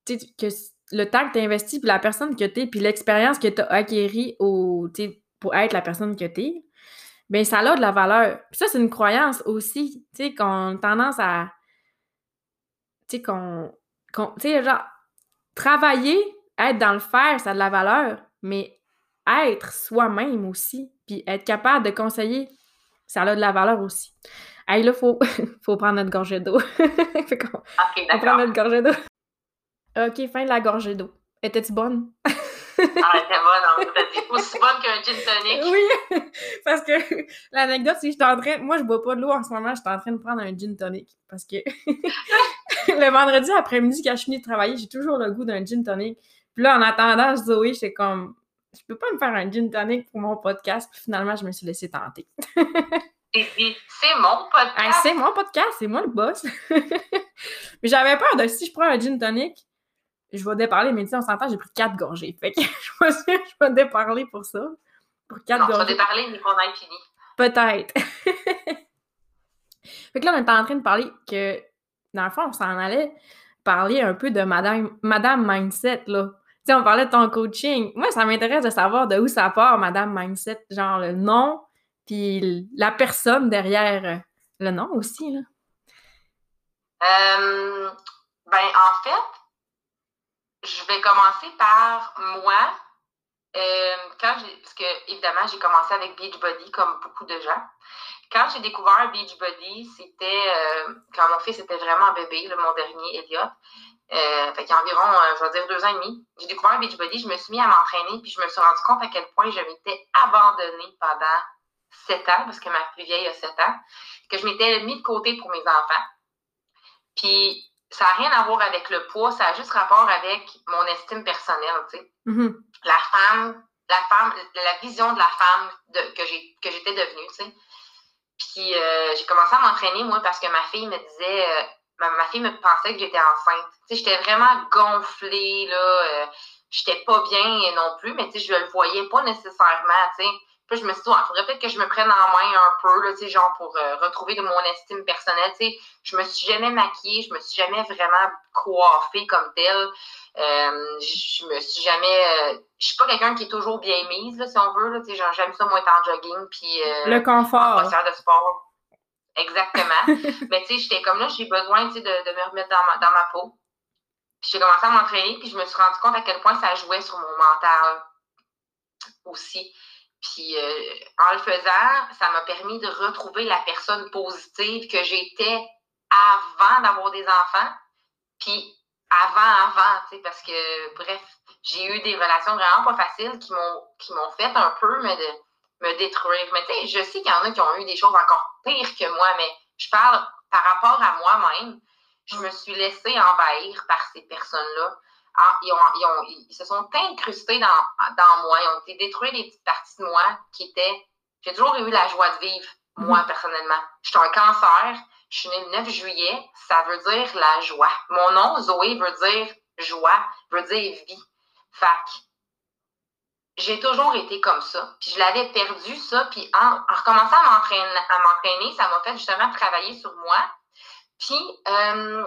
A: que le temps que tu as investi, puis la personne que tu es, puis l'expérience que tu as acquérie au, pour être la personne que tu es, bien, ça a de la valeur. Puis ça, c'est une croyance aussi, tu sais, qu'on a tendance à. Tu sais, qu'on. tu sais, genre, travailler, être dans le faire, ça a de la valeur, mais être soi-même aussi, puis être capable de conseiller, ça a de la valeur aussi. Hey, là, il faut, faut prendre notre gorgée d'eau.
B: fait qu'on
A: okay, on prend notre gorgée d'eau. OK, fin de la gorgée d'eau. Étais-tu bonne?
B: ah, elle était bonne, en Aussi bonne qu'un gin tonic.
A: Oui, parce que l'anecdote, c'est que je en train... Moi, je bois pas de l'eau en ce moment, je suis en train de prendre un gin tonic. Parce que le vendredi après-midi, quand je finis de travailler, j'ai toujours le goût d'un gin tonic. Puis là, en attendant, Zoé, j'étais comme... Je peux pas me faire un gin tonic pour mon podcast. Puis finalement, je me suis laissée tenter.
B: c'est mon podcast.
A: c'est mon podcast, c'est moi le boss. Mais j'avais peur de si je prends un gin tonic, je vais déparler, mais tu sais, on s'entend, j'ai pris quatre gorgées. Fait que je vais, je vais déparler pour ça. Pour quatre non, gorgées.
B: Tu vas déparler, mais qu'on ait fini.
A: Peut-être. fait que là, on est en train de parler que, dans le fond, on s'en allait parler un peu de Madame, Madame Mindset, là. Sais, on parlait de ton coaching. Moi, ça m'intéresse de savoir de où ça part, Madame Mindset. Genre, le nom, puis la personne derrière le nom aussi, là.
B: Euh, ben, en fait, je vais commencer par moi. Euh, quand parce que évidemment, j'ai commencé avec Beachbody comme beaucoup de gens. Quand j'ai découvert Beachbody, c'était euh, quand mon fils était vraiment bébé, mon dernier, Elliot. Euh, fait qu'il y a environ, euh, je vais dire, deux ans et demi. J'ai découvert Beachbody, je me suis mis à m'entraîner, puis je me suis rendu compte à quel point je m'étais abandonnée pendant sept ans, parce que ma plus vieille a sept ans, que je m'étais mis de côté pour mes enfants. Puis ça n'a rien à voir avec le poids, ça a juste rapport avec mon estime personnelle, tu sais.
A: Mm-hmm.
B: La femme, la femme, la vision de la femme que j'étais devenue, tu sais. Puis euh, j'ai commencé à m'entraîner, moi, parce que ma fille me disait, euh, ma, fille me pensait que j'étais enceinte. Tu sais, j'étais vraiment gonflée, là. Euh, j'étais pas bien non plus, mais tu sais, je le voyais pas nécessairement, tu sais. Puis je me suis dit, il faudrait peut-être que je me prenne en main un peu, là, tu sais, genre pour euh, retrouver de mon estime personnelle. Tu sais, je me suis jamais maquillée, je me suis jamais vraiment coiffée comme telle. Euh, je me suis jamais. Euh, je suis pas quelqu'un qui est toujours bien mise, là, si on veut. Là, tu sais, genre, j'aime ça, moi, être en jogging. Puis,
A: Le confort. En
B: de sport. Exactement. Mais tu sais, j'étais comme là, j'ai besoin tu sais, de, de, me remettre dans ma, dans ma peau. Puis j'ai commencé à m'entraîner, puis je me suis rendu compte à quel point ça jouait sur mon mental aussi. Puis euh, en le faisant, ça m'a permis de retrouver la personne positive que j'étais avant d'avoir des enfants. Puis avant, avant, tu sais, parce que, bref, j'ai eu des relations vraiment pas faciles qui m'ont qui m'ont fait un peu me, de, me détruire. Mais tu sais, je sais qu'il y en a qui ont eu des choses encore pires que moi, mais je parle par rapport à moi-même. Je me suis laissée envahir par ces personnes-là. Ah, ils, ont, ils, se sont incrustés dans, dans moi, ils ont été détruits des petites parties de moi qui étaient. J'ai toujours eu la joie de vivre, moi, mhm. personnellement. Je suis un cancer, je suis née le 9 juillet, ça veut dire la joie. Mon nom, Zoé, veut dire joie, veut dire vie. Fac. J'ai toujours été comme ça. Puis je l'avais perdu, ça. Puis en, recommençant à m'entraîner, ça m'a fait justement travailler sur moi. Puis, euh,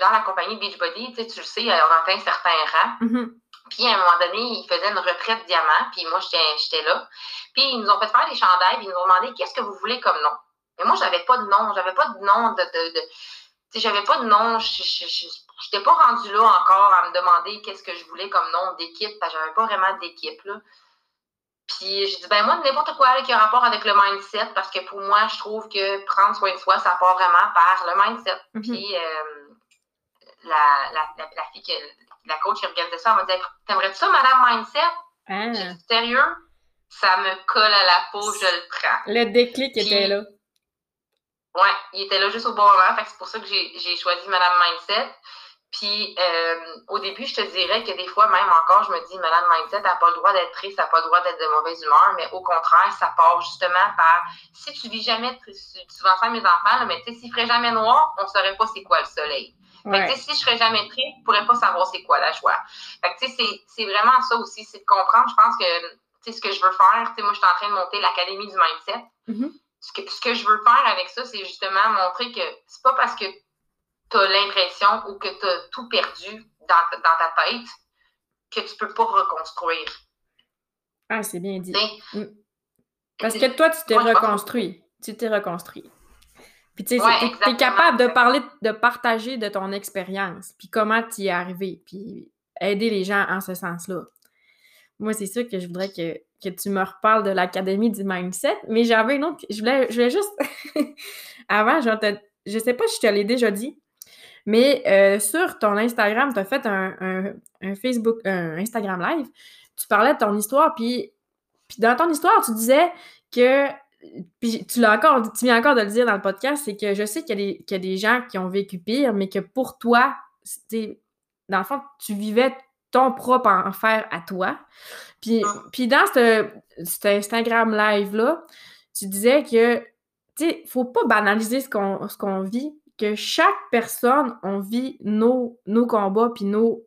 B: dans la compagnie Beachbody, tu, tu le sais, on atteint certains rangs.
A: Mm-hmm.
B: Puis à un moment donné, ils faisaient une retraite diamant, puis moi, j'étais là. Puis ils nous ont fait faire des chandails, puis ils nous ont demandé qu'est-ce que vous voulez comme nom. Mais moi, j'avais pas de nom, j'avais pas de nom de. de, de tu sais, j'avais pas de nom, j'étais pas rendue là encore à me demander qu'est-ce que je voulais comme nom d'équipe, parce que j'avais pas vraiment d'équipe, là. Puis j'ai dit, ben moi, n'importe quoi qui a rapport avec le mindset, parce que pour moi, je trouve que prendre soin de soi, ça part vraiment par le mindset. Mm-hmm. Puis euh, la, la, la, la, fille, que, la coach qui organisait ça, elle m'a dit T'aimerais-tu ça, Madame Mindset?
A: Ah.
B: Sérieux? Ça me colle à la peau, je le prends.
A: Le déclic était là.
B: Ouais, il était là juste au bon moment. c'est pour ça que j'ai choisi Madame Mindset. Puis euh, au début, je te dirais que des fois, même encore, je me dis, Madame Mindset n'a pas le droit d'être triste, n'a pas le droit d'être de mauvaise humeur, mais au contraire, ça part justement par si tu vis jamais, tu, tu vas mes enfants, mais tu sais, s'il ferait jamais noir, on ne saurait pas c'est quoi le soleil. Fait si je serais jamais triste, je pourrais pas savoir c'est quoi la joie. Fait que, c'est vraiment ça aussi, c'est de comprendre. Je pense que, ce que je veux faire, moi, je suis en train de monter l'Académie du mindset.
A: Mm-hmm.
B: Ce, que, ce que je veux faire avec ça, c'est justement montrer que c'est pas parce que tu as l'impression ou que tu as tout perdu dans, dans ta tête que tu peux pas reconstruire.
A: Ah, c'est bien dit. Mm. Parce que toi, tu t'es reconstruit. Tu t'es reconstruit. Puis tu sais, capable de parler, de partager de ton expérience, puis comment tu y es arrivé, puis aider les gens en ce sens-là. Moi, c'est sûr que je voudrais que, tu me reparles de l'Académie du Mindset, mais j'avais une autre. Je voulais, je voulais juste. Avant, je, te, je sais pas si je te l'ai déjà dit, mais euh, sur ton Instagram, tu as fait un, Facebook, un Instagram Live. Tu parlais de ton histoire, puis, puis dans ton histoire, tu disais que puis tu l'as encore, tu viens encore de le dire dans le podcast, c'est que je sais qu'il y, a des gens qui ont vécu pire, mais que pour toi, dans le fond, tu vivais ton propre enfer à toi. Puis, ah. puis dans cet Instagram live-là, tu disais que, tu sais, faut pas banaliser ce qu'on, ce qu'on vit, que chaque personne, on vit nos, nos combats, puis nos,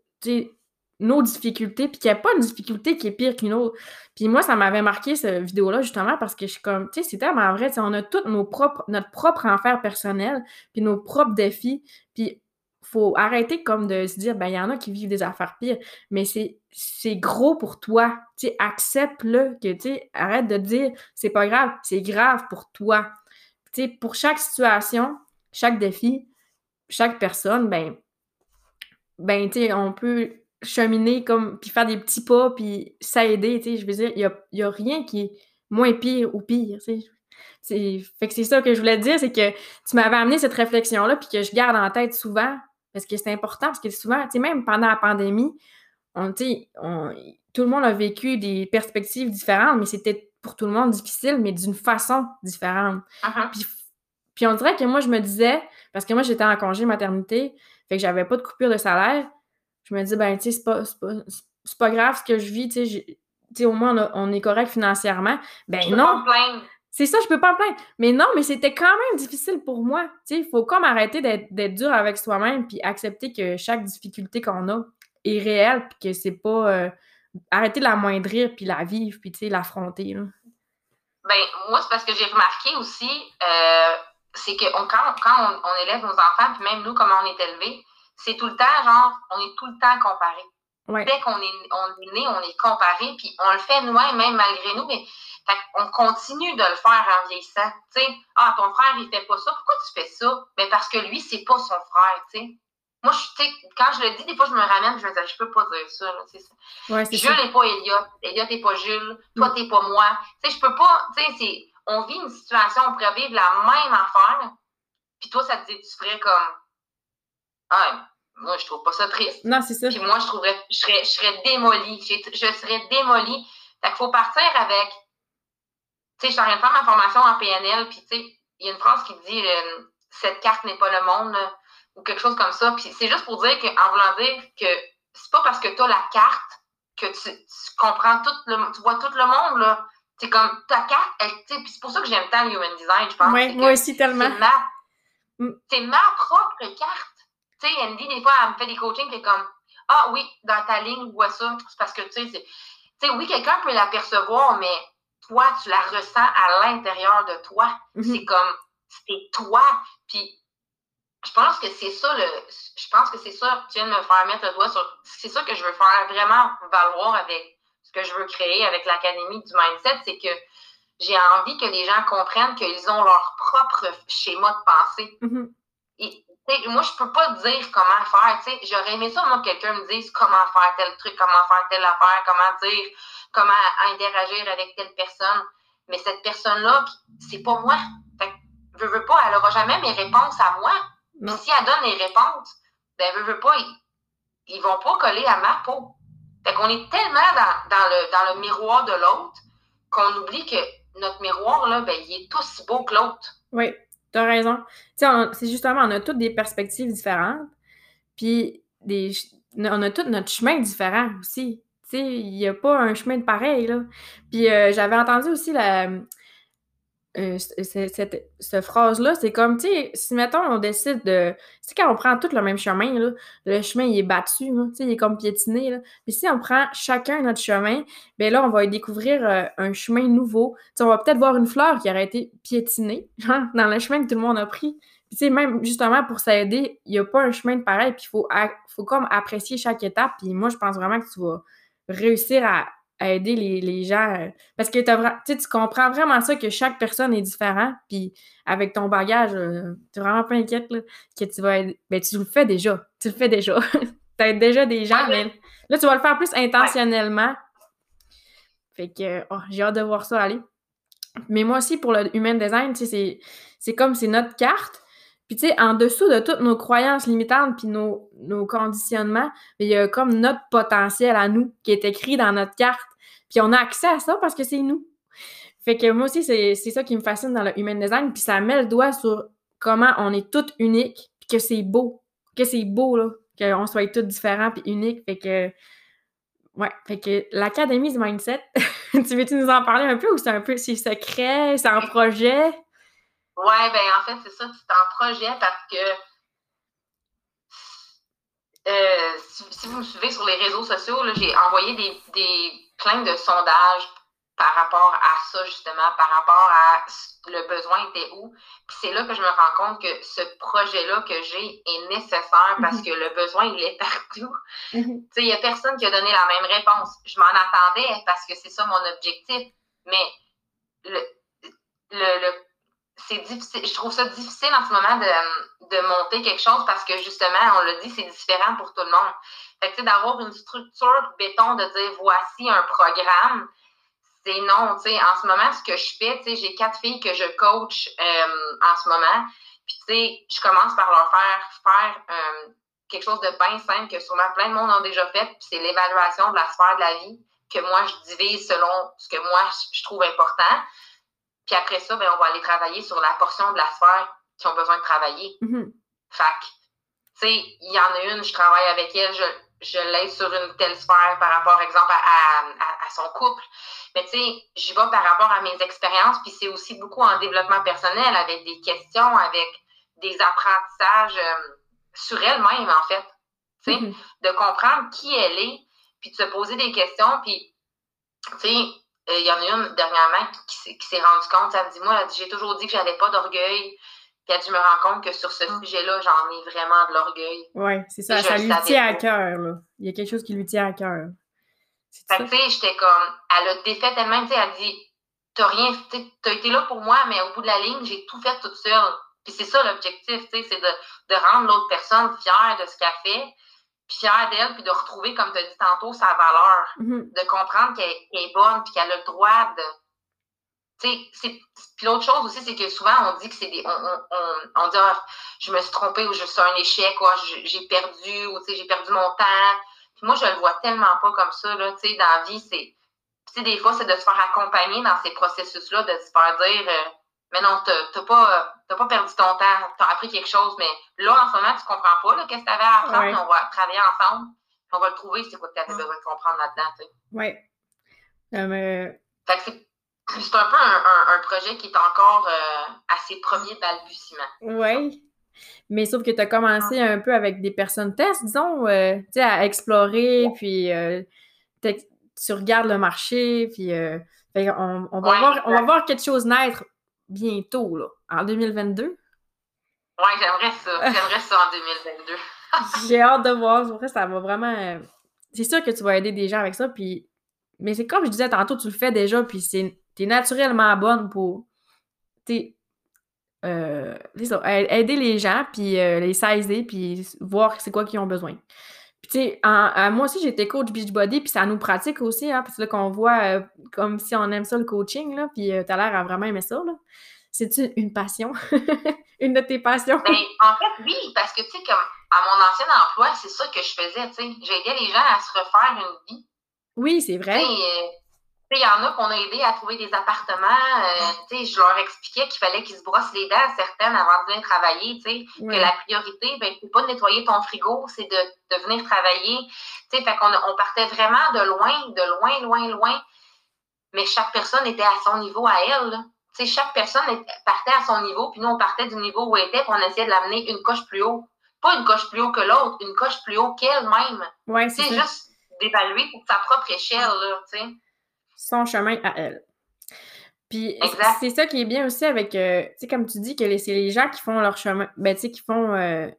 A: nos difficultés, puis qu'il n'y a pas une difficulté qui est pire qu'une autre. Puis moi, ça m'avait marqué cette vidéo-là, justement, parce que je suis comme, tu sais, c'est tellement vrai, on a tous nos propres, notre propre enfer personnel, puis nos propres défis, puis faut arrêter comme de se dire, ben, il y en a qui vivent des affaires pires, mais c'est, c'est gros pour toi, tu accepte-le, que, tu arrête de dire, c'est pas grave, c'est grave pour toi. Tu pour chaque situation, chaque défi, chaque personne, ben, ben, tu on peut cheminer comme, puis faire des petits pas, puis s'aider, tu je veux dire, il n'y a, rien qui est moins pire ou pire, tu sais. Fait que c'est ça que je voulais te dire, c'est que tu m'avais amené cette réflexion-là, puis que je garde en tête souvent, parce que c'est important, parce que souvent, tu sais, même pendant la pandémie, on, on, tout le monde a vécu des perspectives différentes, mais c'était pour tout le monde difficile, mais d'une façon différente. Puis, puis on dirait que moi, je me disais, parce que moi, j'étais en congé maternité, fait que j'avais pas de coupure de salaire, je me dis, ben, tu sais, c'est pas, pas, pas, grave ce que je vis, tu sais, au moins on, est correct financièrement. Ben non. C'est ça, je peux pas me plaindre. Mais non, mais c'était quand même difficile pour moi. Il faut comme arrêter d'être dur avec soi-même puis accepter que chaque difficulté qu'on a est réelle puis que c'est pas. Euh, arrêter de la moindrir puis la vivre puis, l'affronter.
B: Ben, moi, c'est parce que j'ai remarqué aussi, euh, c'est que quand, quand on, élève nos enfants, puis même nous, comment on est élevés, c'est tout le temps, genre, on est tout le temps comparé. Dès qu'on est, on est né, on est comparé, puis on le fait nous-mêmes, malgré nous, mais on continue de le faire en vieillissant. Tu sais, ah, ton frère, il fait pas ça, pourquoi tu fais ça? Mais parce que lui, c'est pas son frère, tu sais. Moi, je, quand je le dis, des fois, je me ramène, je me dis, je peux pas dire ça. Là,
A: ouais,
B: Jules n'est pas Elliot, Elliot n'est pas Jules, toi, mm. t'es pas moi. Tu sais, je peux pas, tu sais, on vit une situation, on pourrait vivre la même affaire, puis toi, ça te dit, tu ferais comme, ah, moi, je trouve pas ça triste.
A: Non, c'est ça.
B: Puis moi, je trouverais, je serais, je serais démolie. Je, serais démolie. Fait qu'il faut partir avec. Tu sais, je suis en train de faire ma formation en PNL, puis tu sais, il y a une phrase qui dit euh, Cette carte n'est pas le monde, ou quelque chose comme ça. Puis c'est juste pour dire qu'en voulant dire que c'est pas parce que tu as la carte que tu, comprends tout le tu vois tout le monde, là. C'est comme ta carte, elle, puis c'est pour ça que j'aime tant le Human Design, je pense.
A: Oui, moi aussi tellement.
B: C'est ma, ma propre carte. Tu sais, Andy, des fois, elle me fait des coachings, qui est comme Ah oui, dans ta ligne, vois ça. C'est parce que, tu sais, tu sais, oui, quelqu'un peut l'apercevoir, mais toi, tu la ressens à l'intérieur de toi. Mhm. C'est comme, c'est toi. Puis, je pense que c'est ça, le, je pense que c'est ça, tu viens de me faire mettre le doigt sur, c'est ça que je veux faire vraiment valoir avec ce que je veux créer avec l'Académie du Mindset, c'est que j'ai envie que les gens comprennent qu'ils ont leur propre schéma de pensée.
A: Mhm
B: moi, je peux pas dire comment faire. J'aurais aimé ça, moi, que quelqu'un me dise comment faire tel truc, comment faire telle affaire, comment dire, comment interagir avec telle personne. Mais cette personne-là, c'est pas moi. Fait que, veux, pas, elle aura jamais mes réponses à moi. Mais si elle donne les réponses, ben, veux, veux pas, ils, ils vont pas coller à ma peau. Fait qu'on est tellement dans, dans, le, dans le miroir de l'autre qu'on oublie que notre miroir, là, ben, il est aussi beau que l'autre.
A: Oui. T'as raison. C'est justement, on a toutes des perspectives différentes, puis des, on a tous notre chemin différent aussi. Il n'y a pas un chemin de pareil, là. Puis euh, j'avais entendu aussi la, euh, cette, cette phrase-là, c'est comme, tu sais, si mettons, on décide de. Tu sais, quand on prend tout le même chemin, le chemin, il est battu, tu sais, il est comme piétiné, là. Mais si on prend chacun notre chemin, ben là, on va découvrir euh, un chemin nouveau. Tu on va peut-être voir une fleur qui aurait été piétinée, dans le chemin que tout le monde a pris. Puis, tu sais, même justement pour s'aider, il n'y a pas un chemin de pareil, puis il faut, faut comme apprécier chaque étape. Puis moi, je pense vraiment que tu vas réussir à aider les, gens. Euh, parce que tu comprends vraiment ça, que chaque personne est différente. Puis avec ton bagage, euh, tu n'es vraiment pas inquiète que tu vas aider. Ben, tu le fais déjà. Tu le fais déjà. tu aides déjà des gens, mais là, tu vas le faire plus intentionnellement. Fait que oh, j'ai hâte de voir ça aller. Mais moi aussi, pour le human design, c'est comme c'est notre carte. Puis, tu sais, en dessous de toutes nos croyances limitantes puis nos, nos conditionnements, il y a comme notre potentiel à nous qui est écrit dans notre carte. Puis, on a accès à ça parce que c'est nous. Fait que moi aussi, c'est ça qui me fascine dans le human design. Puis, ça met le doigt sur comment on est toutes uniques, puis que c'est beau. Que c'est beau, là. Qu'on soit toutes différents puis uniques. Fait que. Ouais, fait que l'Académie du Mindset, tu veux-tu nous en parler un peu ou c'est un peu secret, c'est un projet?
B: Ouais, ben en fait, c'est ça, c'est un projet parce que euh, si, vous me suivez sur les réseaux sociaux, j'ai envoyé des, des plein de sondages par rapport à ça, justement, par rapport à le besoin était où. Puis c'est là que je me rends compte que ce projet-là que j'ai est nécessaire parce mm-hmm. que le besoin, il est partout. Mm-hmm. Tu sais, il n'y a personne qui a donné la même réponse. Je m'en attendais parce que c'est ça mon objectif. Mais le, le, le c'est difficile, je trouve ça difficile en ce moment de, de, monter quelque chose parce que justement, on l'a dit, c'est différent pour tout le monde. Fait que d'avoir une structure béton de dire voici un programme, c'est non. Tu sais, en ce moment, ce que je fais, j'ai quatre filles que je coach euh, en ce moment. Puis tu sais, je commence par leur faire faire euh, quelque chose de bien simple que sûrement plein de monde ont déjà fait, puis c'est l'évaluation de la sphère de la vie que moi je divise selon ce que moi je trouve important. Puis après ça, ben, on va aller travailler sur la portion de la sphère qui ont besoin de travailler. Mm-hmm. Fac. Tu sais, il y en a une, je travaille avec elle, je, je l'aide sur une telle sphère par rapport, exemple, à, à, son couple. Mais tu sais, j'y vais par rapport à mes expériences, puis c'est aussi beaucoup en développement personnel, avec des questions, avec des apprentissages euh, sur elle-même, en fait. Tu sais, mm-hmm. de comprendre qui elle est, puis de se poser des questions, puis, tu sais, euh, il y en a une dernièrement qui, s'est rendue compte, elle me dit, moi, j'ai toujours dit que j'avais pas d'orgueil. Puis elle dit, je me rends compte que sur ce mm. sujet-là, j'en ai vraiment de l'orgueil.
A: Oui, c'est ça. ça lui tient à cœur, là. Il y a quelque chose qui lui tient à cœur.
B: Fait tu sais, j'étais comme, elle a défait tellement, tu sais, elle dit, t'as rien, t'as été là pour moi, mais au bout de la ligne, j'ai tout fait toute seule. Puis c'est ça l'objectif, tu sais, c'est de, de rendre l'autre personne fière de ce qu'elle fait fière d'elle, puis de retrouver, comme tu as dit tantôt, sa valeur, mm-hmm. de comprendre qu'elle est bonne, puis qu'elle a le droit de. Tu sais, puis l'autre chose aussi, c'est que souvent, on dit que c'est des. On, on, on dit, ah, je me suis trompée ou je suis un échec, ou ah, j'ai perdu, ou j'ai perdu mon temps. Puis moi, je le vois tellement pas comme ça, là. Tu sais, dans la vie, c'est. Tu sais, des fois, c'est de se faire accompagner dans ces processus-là, de se faire dire. Euh, mais non, tu n'as pas, pas perdu ton temps, tu as appris quelque chose, mais là, en ce moment, tu ne comprends pas qu'est-ce que tu avais à apprendre, on va travailler ensemble, on va le trouver, c'est quoi que tu avais besoin de comprendre là-dedans.
A: Oui.
B: Euh, c'est un peu un, projet qui est encore euh, à ses premiers balbutiements.
A: Oui. Mais sauf que tu as commencé un peu avec des personnes tests, disons, euh, tu sais, à explorer, puis tu regardes le marché, puis on, on, va voir, on va voir quelque chose naître bientôt, là, en 2022.
B: Oui, j'aimerais ça. J'aimerais ça en 2022.
A: J'ai hâte de voir. Après, ça va vraiment. Euh, c'est sûr que tu vas aider des gens avec ça. Puis... Mais c'est comme je disais tantôt, tu le fais déjà, puis c'est... t'es naturellement bonne pour. T'es. Euh, aider les gens, puis euh, les saisir, puis voir c'est quoi qu'ils ont besoin. Puis tu sais, moi aussi, j'étais coach Beachbody, puis ça nous pratique aussi, hein, parce que là, qu'on voit comme si on aime ça le coaching, là, puis t'as l'air à vraiment aimer ça, là. C'est-tu une passion? une de tes passions?
B: Ben, en fait, oui, parce que, tu sais, comme à mon ancien emploi, c'est ça que je faisais, tu sais. J'aidais les gens à se refaire une vie.
A: Oui, c'est vrai.
B: Euh, il y en a qu'on a aidé à trouver des appartements. Euh, je leur expliquais qu'il fallait qu'ils se brossent les dents certaines avant de venir travailler. Que la priorité, ben, c'est pas de nettoyer ton frigo, c'est de, de, venir travailler. sais, fait qu'on on partait vraiment de loin, de loin, loin, loin. Mais chaque personne était à son niveau à elle. Là chaque personne partait à son niveau, puis nous, on partait du niveau où elle était, puis on essayait de l'amener une coche plus haut. Pas une coche plus haut que l'autre, une coche plus haut qu'elle-même.
A: Ouais, c'est
B: juste d'évaluer pour sa propre échelle, là.
A: Son chemin à elle. Puis c'est ça qui est bien aussi avec, euh, tu sais, comme tu dis, que c'est les gens qui font leur chemin, ben, tu sais, qui font, euh,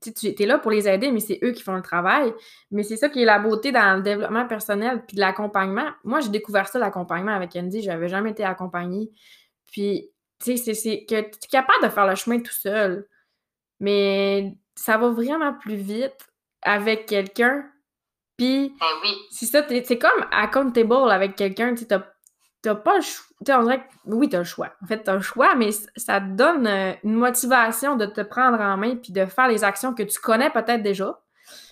A: tu es là pour les aider, mais c'est eux qui font le travail. Mais c'est ça qui est la beauté dans le développement personnel puis de l'accompagnement. Moi, j'ai découvert ça, l'accompagnement avec Andy. Je n'avais jamais été accompagnée. Puis, tu sais, c'est que tu es capable de faire le chemin tout seul. Mais ça va vraiment plus vite avec quelqu'un. Puis,
B: ben oui.
A: c'est ça, c'est comme accountable avec quelqu'un. Tu n'as pas le choix. On dirait que, oui, tu as le choix. En fait, tu as le choix, mais ça te donne euh, une motivation de te prendre en main puis de faire les actions que tu connais peut-être déjà.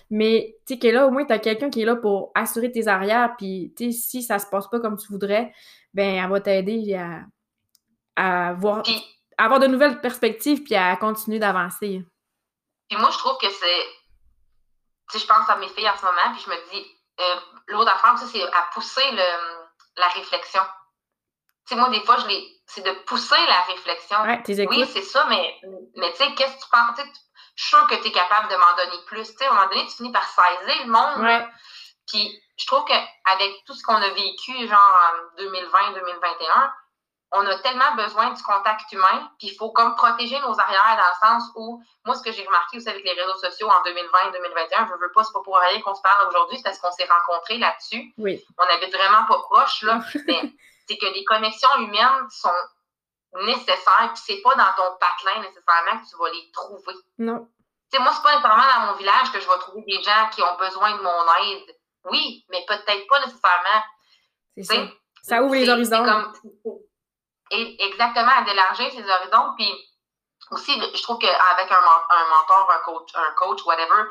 A: Mais tu sais que là, au moins, tu as quelqu'un qui est là pour assurer tes arrières. Puis, tu sais, si ça se passe pas comme tu voudrais, ben elle va t'aider à, à voir, avoir de nouvelles perspectives puis à continuer d'avancer.
B: Puis moi, je trouve que c'est. Je pense à mes filles en ce moment, puis je me dis, euh, l'autre affaire, c'est à pousser le, la réflexion. Tu sais, moi, des fois, je les. C'est de pousser la réflexion. oui, c'est ça, mais, mais tu sais, qu'est-ce que tu penses? Je suis sûre que tu es capable de m'en donner plus. Tu sais, à un moment donné, tu finis par saisir le monde. Puis je trouve qu'avec tout ce qu'on a vécu, genre en 2020-2021, on a tellement besoin du contact humain, puis il faut comme protéger nos arrières dans le sens où, moi, ce que j'ai remarqué aussi avec les réseaux sociaux en 2020-2021, je veux pas, c'est pas pour rien qu'on se parle aujourd'hui, c'est parce qu'on s'est rencontrés là-dessus.
A: Oui.
B: On habite vraiment pas proche, là. c'est que les connexions humaines sont nécessaires, puis c'est pas dans ton patelin nécessairement que tu vas les trouver.
A: Non.
B: Tu sais, moi, c'est pas nécessairement dans mon village que je vais trouver des gens qui ont besoin de mon aide. Oui, mais peut-être pas nécessairement.
A: C'est ça. Ça ouvre les horizons. Comme,
B: et exactement, d'élargir ses horizons. Puis aussi, je trouve qu'avec un, un mentor, un coach, un coach, whatever,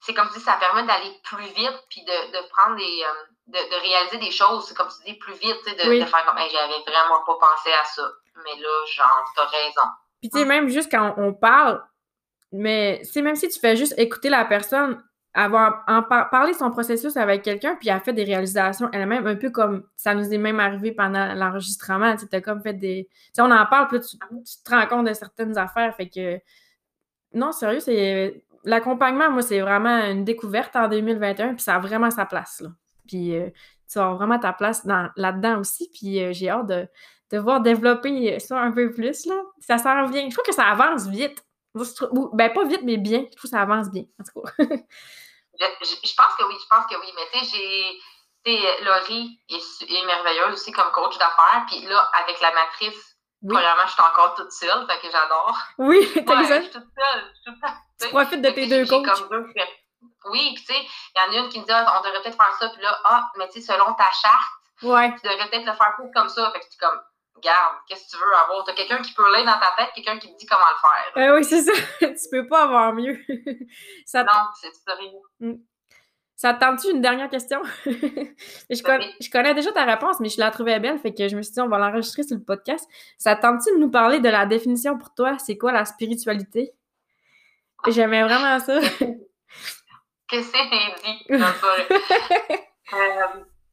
B: c'est comme si ça permet d'aller plus vite, puis de, de prendre des. Euh, de, de, réaliser des choses, c'est comme tu dis, plus vite, de, de faire comme, j'avais vraiment pas pensé à ça. Mais là, genre, t'as raison.
A: Puis, tu sais, même juste quand on parle, mais c'est même si tu fais juste écouter la personne, avoir en parler son processus avec quelqu'un, puis elle fait des réalisations elle-même, un peu comme ça nous est même arrivé pendant l'enregistrement. Tu as comme fait des. Tu sais, on en parle, puis tu, te rends compte de certaines affaires. Fait que. Non, sérieux, c'est. L'accompagnement, moi, c'est vraiment une découverte en 2021, puis ça a vraiment sa place. Là. Puis euh, tu as vraiment ta place là-dedans aussi, puis euh, j'ai hâte de, de voir développer ça un peu plus. Là. Ça s'en vient. Je trouve que ça avance vite. Ben, pas vite, mais bien. Je trouve que ça avance bien, en tout cas.
B: je, pense que oui, je pense que oui. Mais tu sais, j'ai. Laurie est, merveilleuse aussi comme coach d'affaires. Puis là, avec la matrice, oui. premièrement, je suis encore toute seule, fait que j'adore.
A: Oui, t'as
B: ouais, Je suis toute seule.
A: tu profites de tes deux coachs.
B: oui, puis tu sais, il y en a une qui me dit, ah, on devrait peut-être faire ça. Puis là, ah, mais tu sais, selon ta charte,
A: ouais.
B: tu devrais peut-être le faire plus comme ça. Fait que tu comme, Garde, qu'est-ce que tu veux avoir? Tu as quelqu'un qui peut l'aider dans ta tête, quelqu'un qui te dit comment le faire.
A: Euh, oui, c'est ça. tu peux pas avoir mieux.
B: ça non, c'est rien.
A: Mm. Ça te tente-tu une dernière question? je, connais, déjà ta réponse, mais je la trouvais belle, fait que je me suis dit, on va l'enregistrer sur le podcast. Ça te tente-tu de nous parler de la définition pour toi? C'est quoi la spiritualité? J'aimais vraiment ça.
B: Qu'est-ce que c'est dit?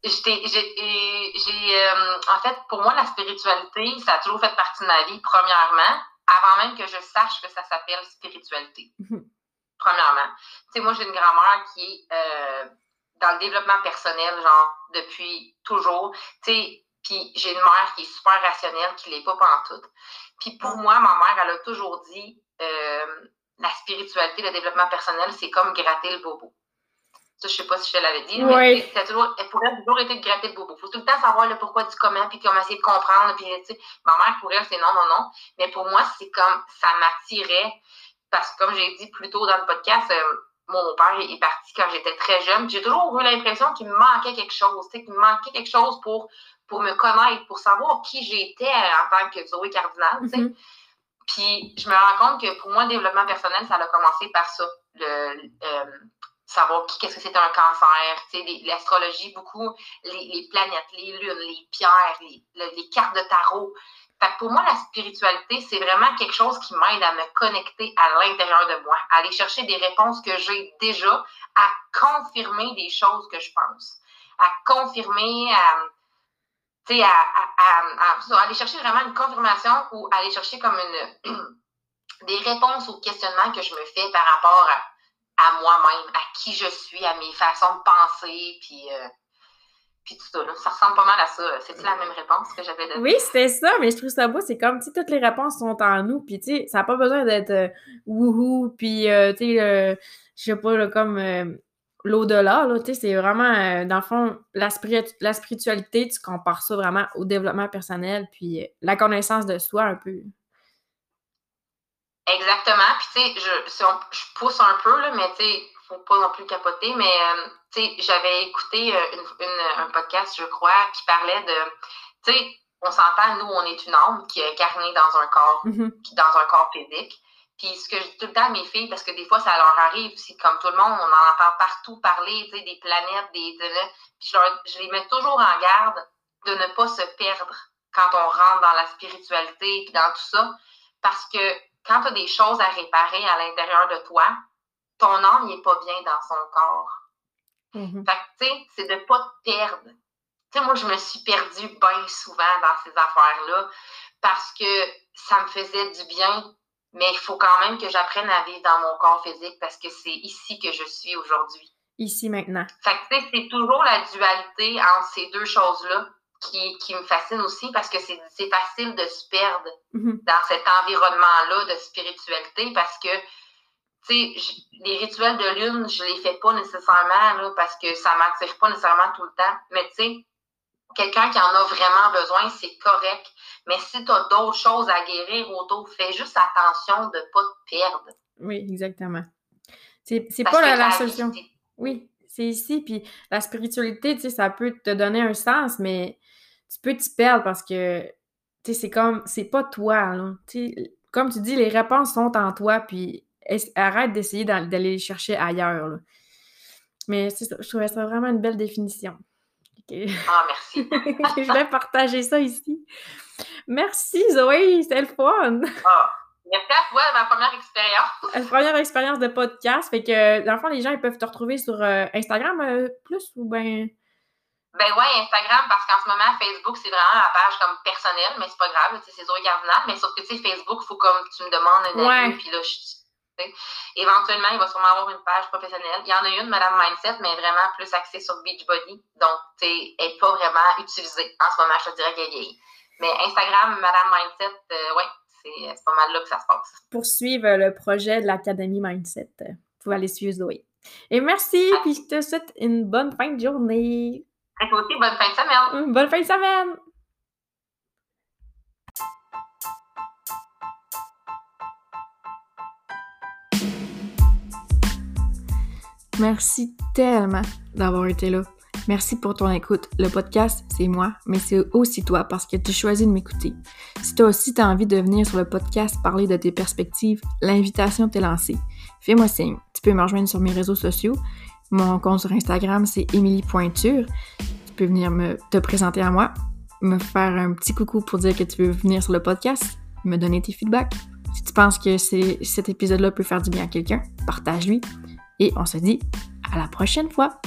B: J'ai, euh, en fait, pour moi, la spiritualité, ça a toujours fait partie de ma vie, premièrement, avant même que je sache que ça s'appelle spiritualité. Mhm. Premièrement. Tu sais, moi, j'ai une grand-mère qui est euh, dans le développement personnel, genre, depuis toujours. Tu sais, puis j'ai une mère qui est super rationnelle, qui l'est pas tout. Puis pour moi, ma mère, elle a toujours dit, euh, la spiritualité, le développement personnel, c'est comme gratter le bobo. Ça, je sais pas si je te l'avais dit, mais toujours, elle pourrait toujours été de gratter le bobo. Il faut tout le temps savoir le pourquoi du comment, puis comment essayer de comprendre. Puis, ma mère, pour elle, c'est non, non, non. Mais pour moi, c'est comme ça m'attirait. Parce que, comme j'ai dit plus tôt dans le podcast, euh, mon père est parti quand j'étais très jeune. J'ai toujours eu l'impression qu'il me manquait quelque chose, qu'il me manquait quelque chose pour, pour me connaître, pour savoir qui j'étais en tant que Zoé Cardinal. Mm-hmm. Puis je me rends compte que pour moi, le développement personnel, ça a commencé par ça. Le, euh, savoir qu'est-ce que c'est un cancer, l'astrologie, beaucoup, les, planètes, les lunes, les pierres, les, cartes de tarot. Fait pour moi, la spiritualité, c'est vraiment quelque chose qui m'aide à me connecter à l'intérieur de moi, à aller chercher des réponses que j'ai déjà, à confirmer des choses que je pense, à confirmer, à, à, à, aller chercher vraiment une confirmation ou aller chercher comme une des réponses aux questionnements que je me fais par rapport à à moi-même, à qui je suis, à mes façons de penser, puis, euh, puis tout ça. Ça ressemble pas mal à ça. C'est-tu la même réponse que j'avais donnée?
A: Oui, c'était ça, mais je trouve ça beau. C'est comme, sais, toutes les réponses sont en nous, puis tu sais, ça n'a pas besoin d'être euh, wouhou, puis euh, tu sais, je sais pas, comme euh, l'au-delà, là, tu sais, c'est vraiment, dans le fond, la, la, spiritualité, tu compares ça vraiment au développement personnel, puis la connaissance de soi un peu.
B: Exactement, puis tu sais, je, je pousse un peu, là, mais tu sais, faut pas non plus capoter, mais euh, tu sais, j'avais écouté euh, une, un podcast, je crois, qui parlait de, tu sais, on s'entend, nous, on est une âme qui est incarnée dans un corps, mm-hmm. dans un corps physique. Puis ce que je dis tout le temps à mes filles, parce que des fois, ça leur arrive, c'est comme tout le monde, on en entend partout parler, tu sais, des planètes, des... puis je, je les mets toujours en garde de ne pas se perdre quand on rentre dans la spiritualité, puis dans tout ça, parce que quand tu as des choses à réparer à l'intérieur de toi, ton âme n'est pas bien dans son corps. Mm-hmm. Fait que, tu sais, c'est de ne pas te perdre. Tu sais, moi, je me suis perdue bien souvent dans ces affaires-là parce que ça me faisait du bien, mais il faut quand même que j'apprenne à vivre dans mon corps physique parce que c'est ici que je suis aujourd'hui.
A: Ici, maintenant.
B: Fait que, tu sais, c'est toujours la dualité entre ces deux choses-là qui, qui, me fascine aussi parce que c'est facile de se perdre mm-hmm. dans cet environnement-là de spiritualité parce que tu sais, les rituels de lune, je les fais pas nécessairement là, parce que ça m'attire pas nécessairement tout le temps. Mais tu sais, quelqu'un qui en a vraiment besoin, c'est correct. Mais si tu as d'autres choses à guérir autour, fais juste attention de ne pas te perdre.
A: Oui, exactement. C'est pas la, la solution. Oui, c'est ici. Puis la spiritualité, tu sais, ça peut te donner un sens, mais tu peux t'y perdre parce que, tu sais, c'est comme, c'est pas toi, là. comme tu dis, les réponses sont en toi, puis arrête d'essayer d'aller les chercher ailleurs. Mais je trouvais ça vraiment une belle définition.
B: Ah, merci.
A: je vais partager ça ici. Merci, Zoé, c'était le fun.
B: Ah, merci à toi, ma première expérience.
A: La première expérience de podcast. Fait que, dans le fond, les gens, ils peuvent te retrouver sur euh, Instagram euh, plus ou bien.
B: Ben ouais, Instagram, parce qu'en ce moment, Facebook, c'est vraiment la page comme personnelle, mais c'est pas grave, c'est Zoé Cardinal. Mais sauf que, tu sais, Facebook, il faut comme tu me demandes un avis, puis là, je Éventuellement, il va sûrement avoir une page professionnelle. Il y en a une, Madame Mindset, mais vraiment plus axée sur Beachbody. Donc, elle n'est pas vraiment utilisée en ce moment. Je te dirais qu'elle est vieille. Mais Instagram, Madame Mindset, euh, oui, c'est pas mal là que ça se passe.
A: Pour suivre le projet de l'Académie Mindset, vous pouvez aller suivre Zoé. Et merci, puis je te souhaite une bonne fin de journée.
B: Et toi aussi, bonne fin de semaine.
A: Bonne fin de semaine. Merci tellement d'avoir été là. Merci pour ton écoute. Le podcast, c'est moi, mais c'est aussi toi parce que tu choisis de m'écouter. Si toi aussi tu as envie de venir sur le podcast parler de tes perspectives, l'invitation t'est lancée. Fais-moi signe. Tu peux me rejoindre sur mes réseaux sociaux. Mon compte sur Instagram, c'est Émilie Pointure. Tu peux venir me, te présenter à moi, me faire un petit coucou pour dire que tu veux venir sur le podcast, me donner tes feedbacks. Si tu penses que cet épisode-là peut faire du bien à quelqu'un, partage-lui. Et on se dit à la prochaine fois.